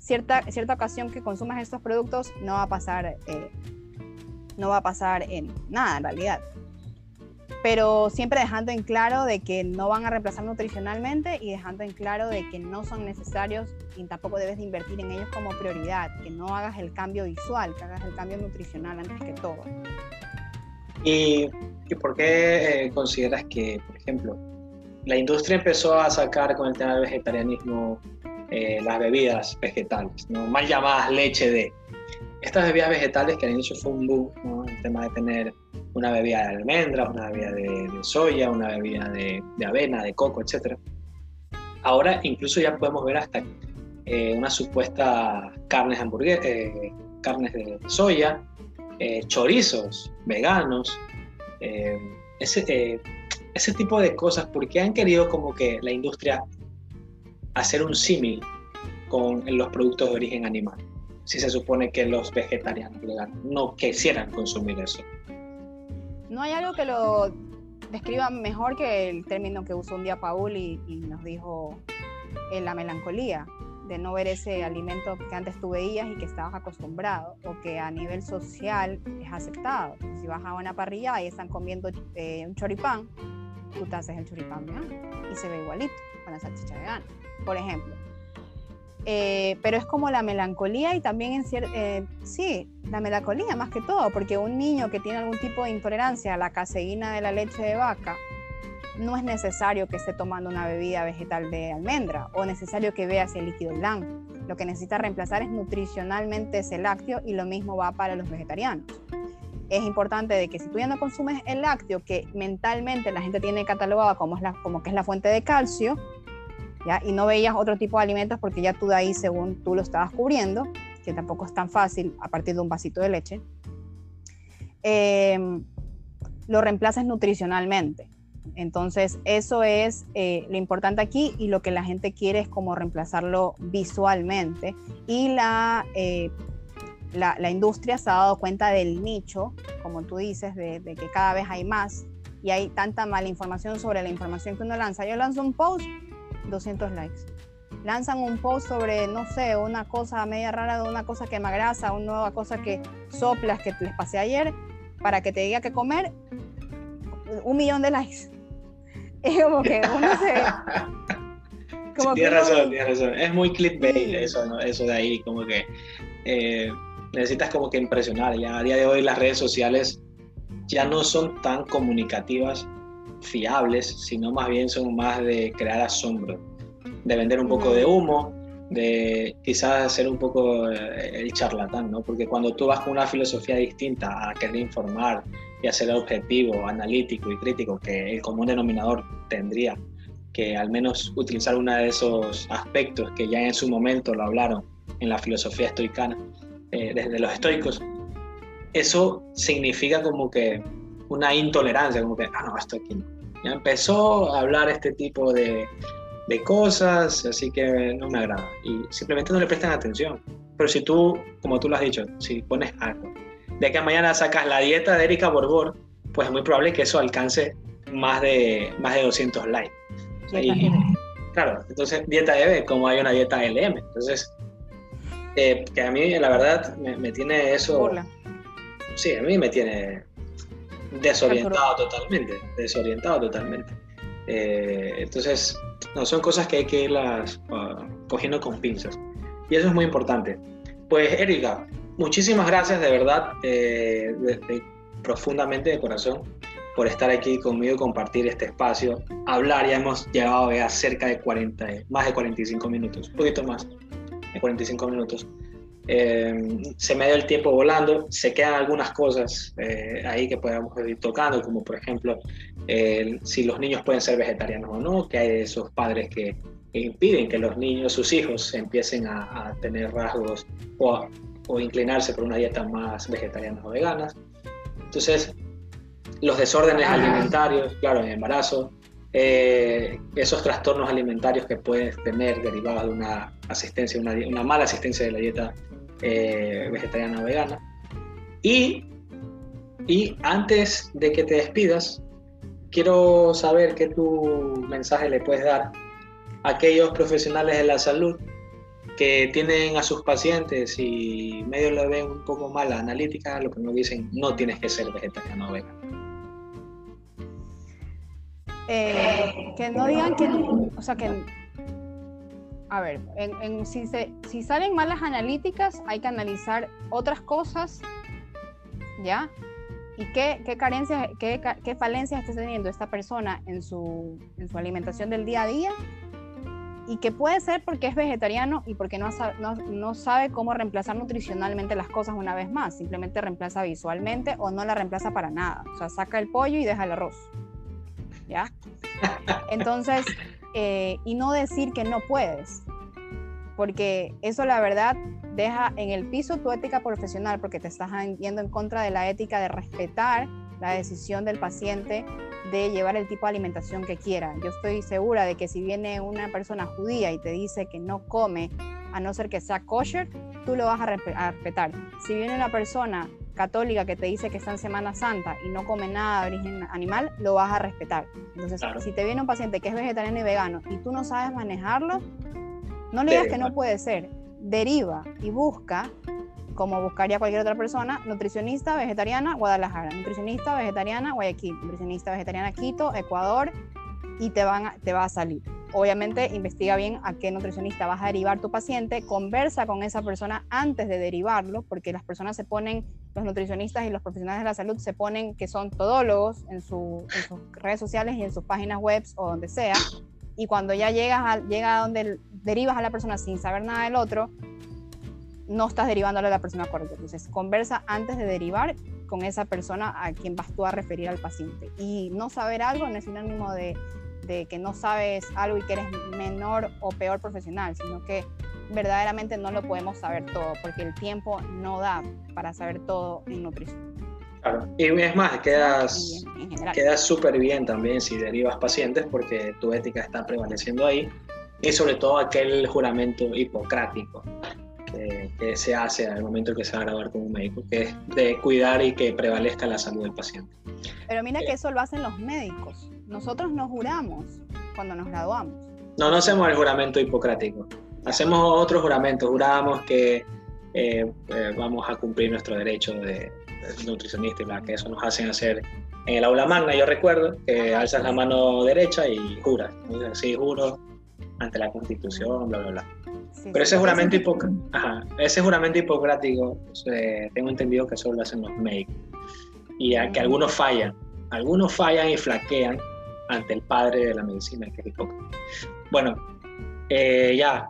cierta, cierta ocasión que consumas estos productos no va a pasar, eh, no va a pasar en nada en realidad pero siempre dejando en claro de que no van a reemplazar nutricionalmente y dejando en claro de que no son necesarios y tampoco debes de invertir en ellos como prioridad, que no hagas el cambio visual, que hagas el cambio nutricional antes que todo. ¿Y, y por qué eh, consideras que, por ejemplo, la industria empezó a sacar con el tema del vegetarianismo eh, las bebidas vegetales, ¿no? mal llamadas leche de? Estas bebidas vegetales que al inicio fue un boom, el tema de tener una bebida de almendras, una bebida de, soya, una bebida de, avena, de coco, etc. Ahora incluso ya podemos ver hasta eh, unas supuestas carnes, eh, carnes de soya, eh, chorizos veganos, ese, ese tipo de cosas, porque han querido como que la industria hacer un símil con los productos de origen animal, si se supone que los vegetarianos no quisieran consumir eso. No hay algo que lo describa mejor que el término que usó un día Paul y, nos dijo eh, la melancolía, de no ver ese alimento que antes tú veías y que estabas acostumbrado, o que a nivel social es aceptado. Si vas a una parrilla y están comiendo eh, un choripán, tú te haces el choripán y se ve igualito con la salchicha vegana, por ejemplo. Eh, pero es como la melancolía y también en cierto, eh, sí, la melancolía más que todo, porque un niño que tiene algún tipo de intolerancia a la caseína de la leche de vaca, no es necesario que esté tomando una bebida vegetal de almendra o necesario que vea ese líquido blanco. Lo que necesita reemplazar es nutricionalmente ese lácteo y lo mismo va para los vegetarianos. Es importante de que si tú ya no consumes el lácteo, que mentalmente la gente tiene catalogado como, es la, como que es la fuente de calcio, y no veías otro tipo de alimentos porque ya tú de ahí, según tú lo estabas cubriendo, que tampoco es tan fácil a partir de un vasito de leche, eh, lo reemplazas nutricionalmente. Entonces, eso es eh, lo importante aquí y lo que la gente quiere es como reemplazarlo visualmente. Y la, eh, la, la, industria se ha dado cuenta del nicho, como tú dices, de, de, que cada vez hay más y hay tanta mala información sobre la información que uno lanza. Yo lanzo un post 200 likes. Lanzan un post sobre, no sé, una cosa media rara, de una cosa que me agrasa, una nueva cosa que soplas que les pasé ayer, para que te diga que comer, un millón de likes. Es como que uno se... tienes razón, tienes razón. Es muy clickbait eso, ¿no? eso de ahí, como que eh, necesitas como que impresionar. Ya a día de hoy las redes sociales ya no son tan comunicativas fiables, sino más bien son más de crear asombro, de vender un poco de humo, de quizás ser un poco eh, el charlatán, ¿no? Porque cuando tú vas con una filosofía distinta a querer informar y a ser objetivo, analítico y crítico, que el común denominador tendría que al menos utilizar uno de esos aspectos que ya en su momento lo hablaron en la filosofía estoicana, eh, desde los estoicos, eso significa como que una intolerancia, como que, ah, no, esto aquí no. Ya empezó a hablar este tipo de, de cosas, así que no me agrada. Y simplemente no le prestan atención. Pero si tú, como tú lo has dicho, si pones algo, de que mañana sacas la dieta de Erika Borbor, pues es muy probable que eso alcance más de, más de 200 likes. claro, entonces dieta de como hay una dieta LM. Entonces, eh, que a mí la verdad me, tiene eso... Sí, a mí me tiene desorientado totalmente, desorientado totalmente. Eh, entonces, no, son cosas que hay que irlas uh, cogiendo con pinzas. Y eso es muy importante. Pues, Erika, muchísimas gracias de verdad, eh, profundamente de corazón, por estar aquí conmigo y compartir este espacio. Hablar, ya hemos llegado a cerca de 40, más de 45 minutos, un poquito más de 45 minutos. Eh, se me dio el tiempo volando, se quedan algunas cosas eh, ahí que podemos ir tocando, como por ejemplo si los niños pueden ser vegetarianos o no, que hay de esos padres que, impiden que los niños, sus hijos, empiecen a, tener rasgos o, o, inclinarse por una dieta más vegetariana o vegana. Entonces, los desórdenes alimentarios, claro, en embarazo, eh, esos trastornos alimentarios que puedes tener derivados de una asistencia, una, una mala asistencia de la dieta eh, vegetariana o vegana. Y, y antes de que te despidas, quiero saber qué tu mensaje le puedes dar a aquellos profesionales de la salud que tienen a sus pacientes y medio lo ven un poco mal la analítica, lo que nos dicen, no tienes que ser vegetariano o vegano. Eh, que no digan que, o sea, que, a ver, en, si, se, si salen malas analíticas, hay que analizar otras cosas, ¿ya? ¿Y qué, qué carencias, qué, qué, falencias está teniendo esta persona en su, en su alimentación del día a día? Y que puede ser porque es vegetariano y porque no, no, no, sabe cómo reemplazar nutricionalmente las cosas una vez más. Simplemente reemplaza visualmente o no la reemplaza para nada. O sea, saca el pollo y deja el arroz. ¿ya? Entonces, eh, y no decir que no puedes, porque eso la verdad deja en el piso tu ética profesional, porque te estás yendo en contra de la ética de respetar la decisión del paciente de llevar el tipo de alimentación que quiera. Yo estoy segura de que si viene una persona judía y te dice que no come, a no ser que sea kosher, tú lo vas a, respetar. Si viene una persona católica que te dice que está en Semana Santa y no come nada de origen animal, lo vas a respetar. Entonces, si te viene un paciente que es vegetariano y vegano y tú no sabes manejarlo, no le digas que no puede ser. Deriva y busca, como buscaría cualquier otra persona, nutricionista vegetariana Guadalajara, nutricionista vegetariana Guayaquil, nutricionista vegetariana Quito, Ecuador, y te, van te va a salir. Obviamente investiga bien a qué nutricionista vas a derivar tu paciente, conversa con esa persona antes de derivarlo, porque las personas se ponen, los nutricionistas y los profesionales de la salud se ponen que son todólogos en, sus redes sociales y en sus páginas web o donde sea, y cuando ya llegas a, llega a donde derivas a la persona sin saber nada del otro, no estás derivándole a la persona correcta. Entonces, conversa antes de derivar con esa persona a quien vas tú a referir al paciente. Y no saber algo no es sinónimo de de que no sabes algo y que eres menor o peor profesional, sino que verdaderamente no lo podemos saber todo, porque el tiempo no da para saber todo en nutrición. Claro, y es más, quedas quedas súper bien también si derivas pacientes porque tu ética está prevaleciendo ahí y sobre todo aquel juramento hipocrático que, que se hace al momento que se va a graduar como médico, que es de cuidar y que prevalezca la salud del paciente. Pero mira que eso lo hacen los médicos. Nosotros no juramos cuando nos graduamos. No, no hacemos el juramento hipocrático. Hacemos otros juramentos. Juramos que eh, eh, vamos a cumplir nuestro derecho de, nutricionista y que eso nos hacen hacer en el aula magna. Yo recuerdo que alzas la mano derecha y juras. Sí, juro ante la constitución, bla, bla, bla. Pero ese, juramento ese juramento hipocrático, eh, tengo entendido que solo lo hacen los médicos. Y a que algunos fallan. Algunos fallan y flaquean ante el padre de la medicina, que es Hipócrates. Bueno, eh, ya.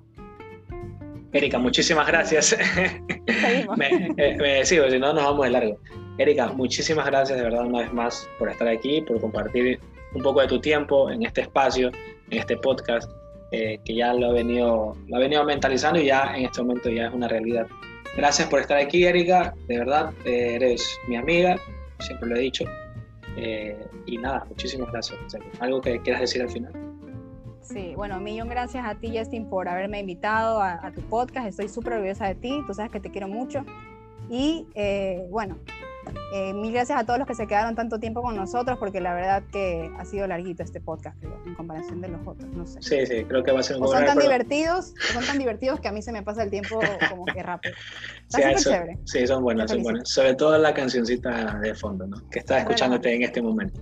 Erika, muchísimas gracias. me, eh, me sigo, si no nos vamos de largo. Erika, muchísimas gracias de verdad una vez más por estar aquí, por compartir un poco de tu tiempo en este espacio, en este podcast, eh, que ya lo ha, venido, lo ha venido mentalizando y ya en este momento ya es una realidad. Gracias por estar aquí, Erika. De verdad, eres mi amiga, siempre lo he dicho. Eh, y nada, muchísimas gracias. ¿Algo que quieras decir al final? Sí, bueno, millón gracias a ti, Justin, por haberme invitado a, tu podcast. Estoy súper orgullosa de ti. Tú sabes que te quiero mucho. Y eh, bueno, eh, mil gracias a todos los que se quedaron tanto tiempo con nosotros, porque la verdad que ha sido larguito este podcast, creo, en comparación de los otros, no sé. Sí, sí, creo que va a ser un o son tan divertidos, son tan divertidos que a mí se me pasa el tiempo como que rápido. Sí, chévere. Sí, son buenas, son buenas. Sobre todo la cancioncita de fondo, ¿no? Que estás escuchándote en este momento.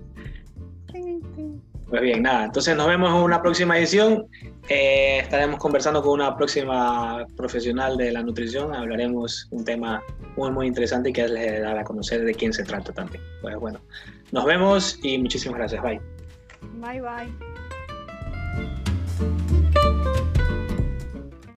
Pues bien, nada, entonces nos vemos en una próxima edición. Eh, estaremos conversando con una próxima profesional de la nutrición. Hablaremos un tema muy, muy interesante que les dará a conocer de quién se trata también. Pues bueno, nos vemos y muchísimas gracias. Bye. Bye, bye.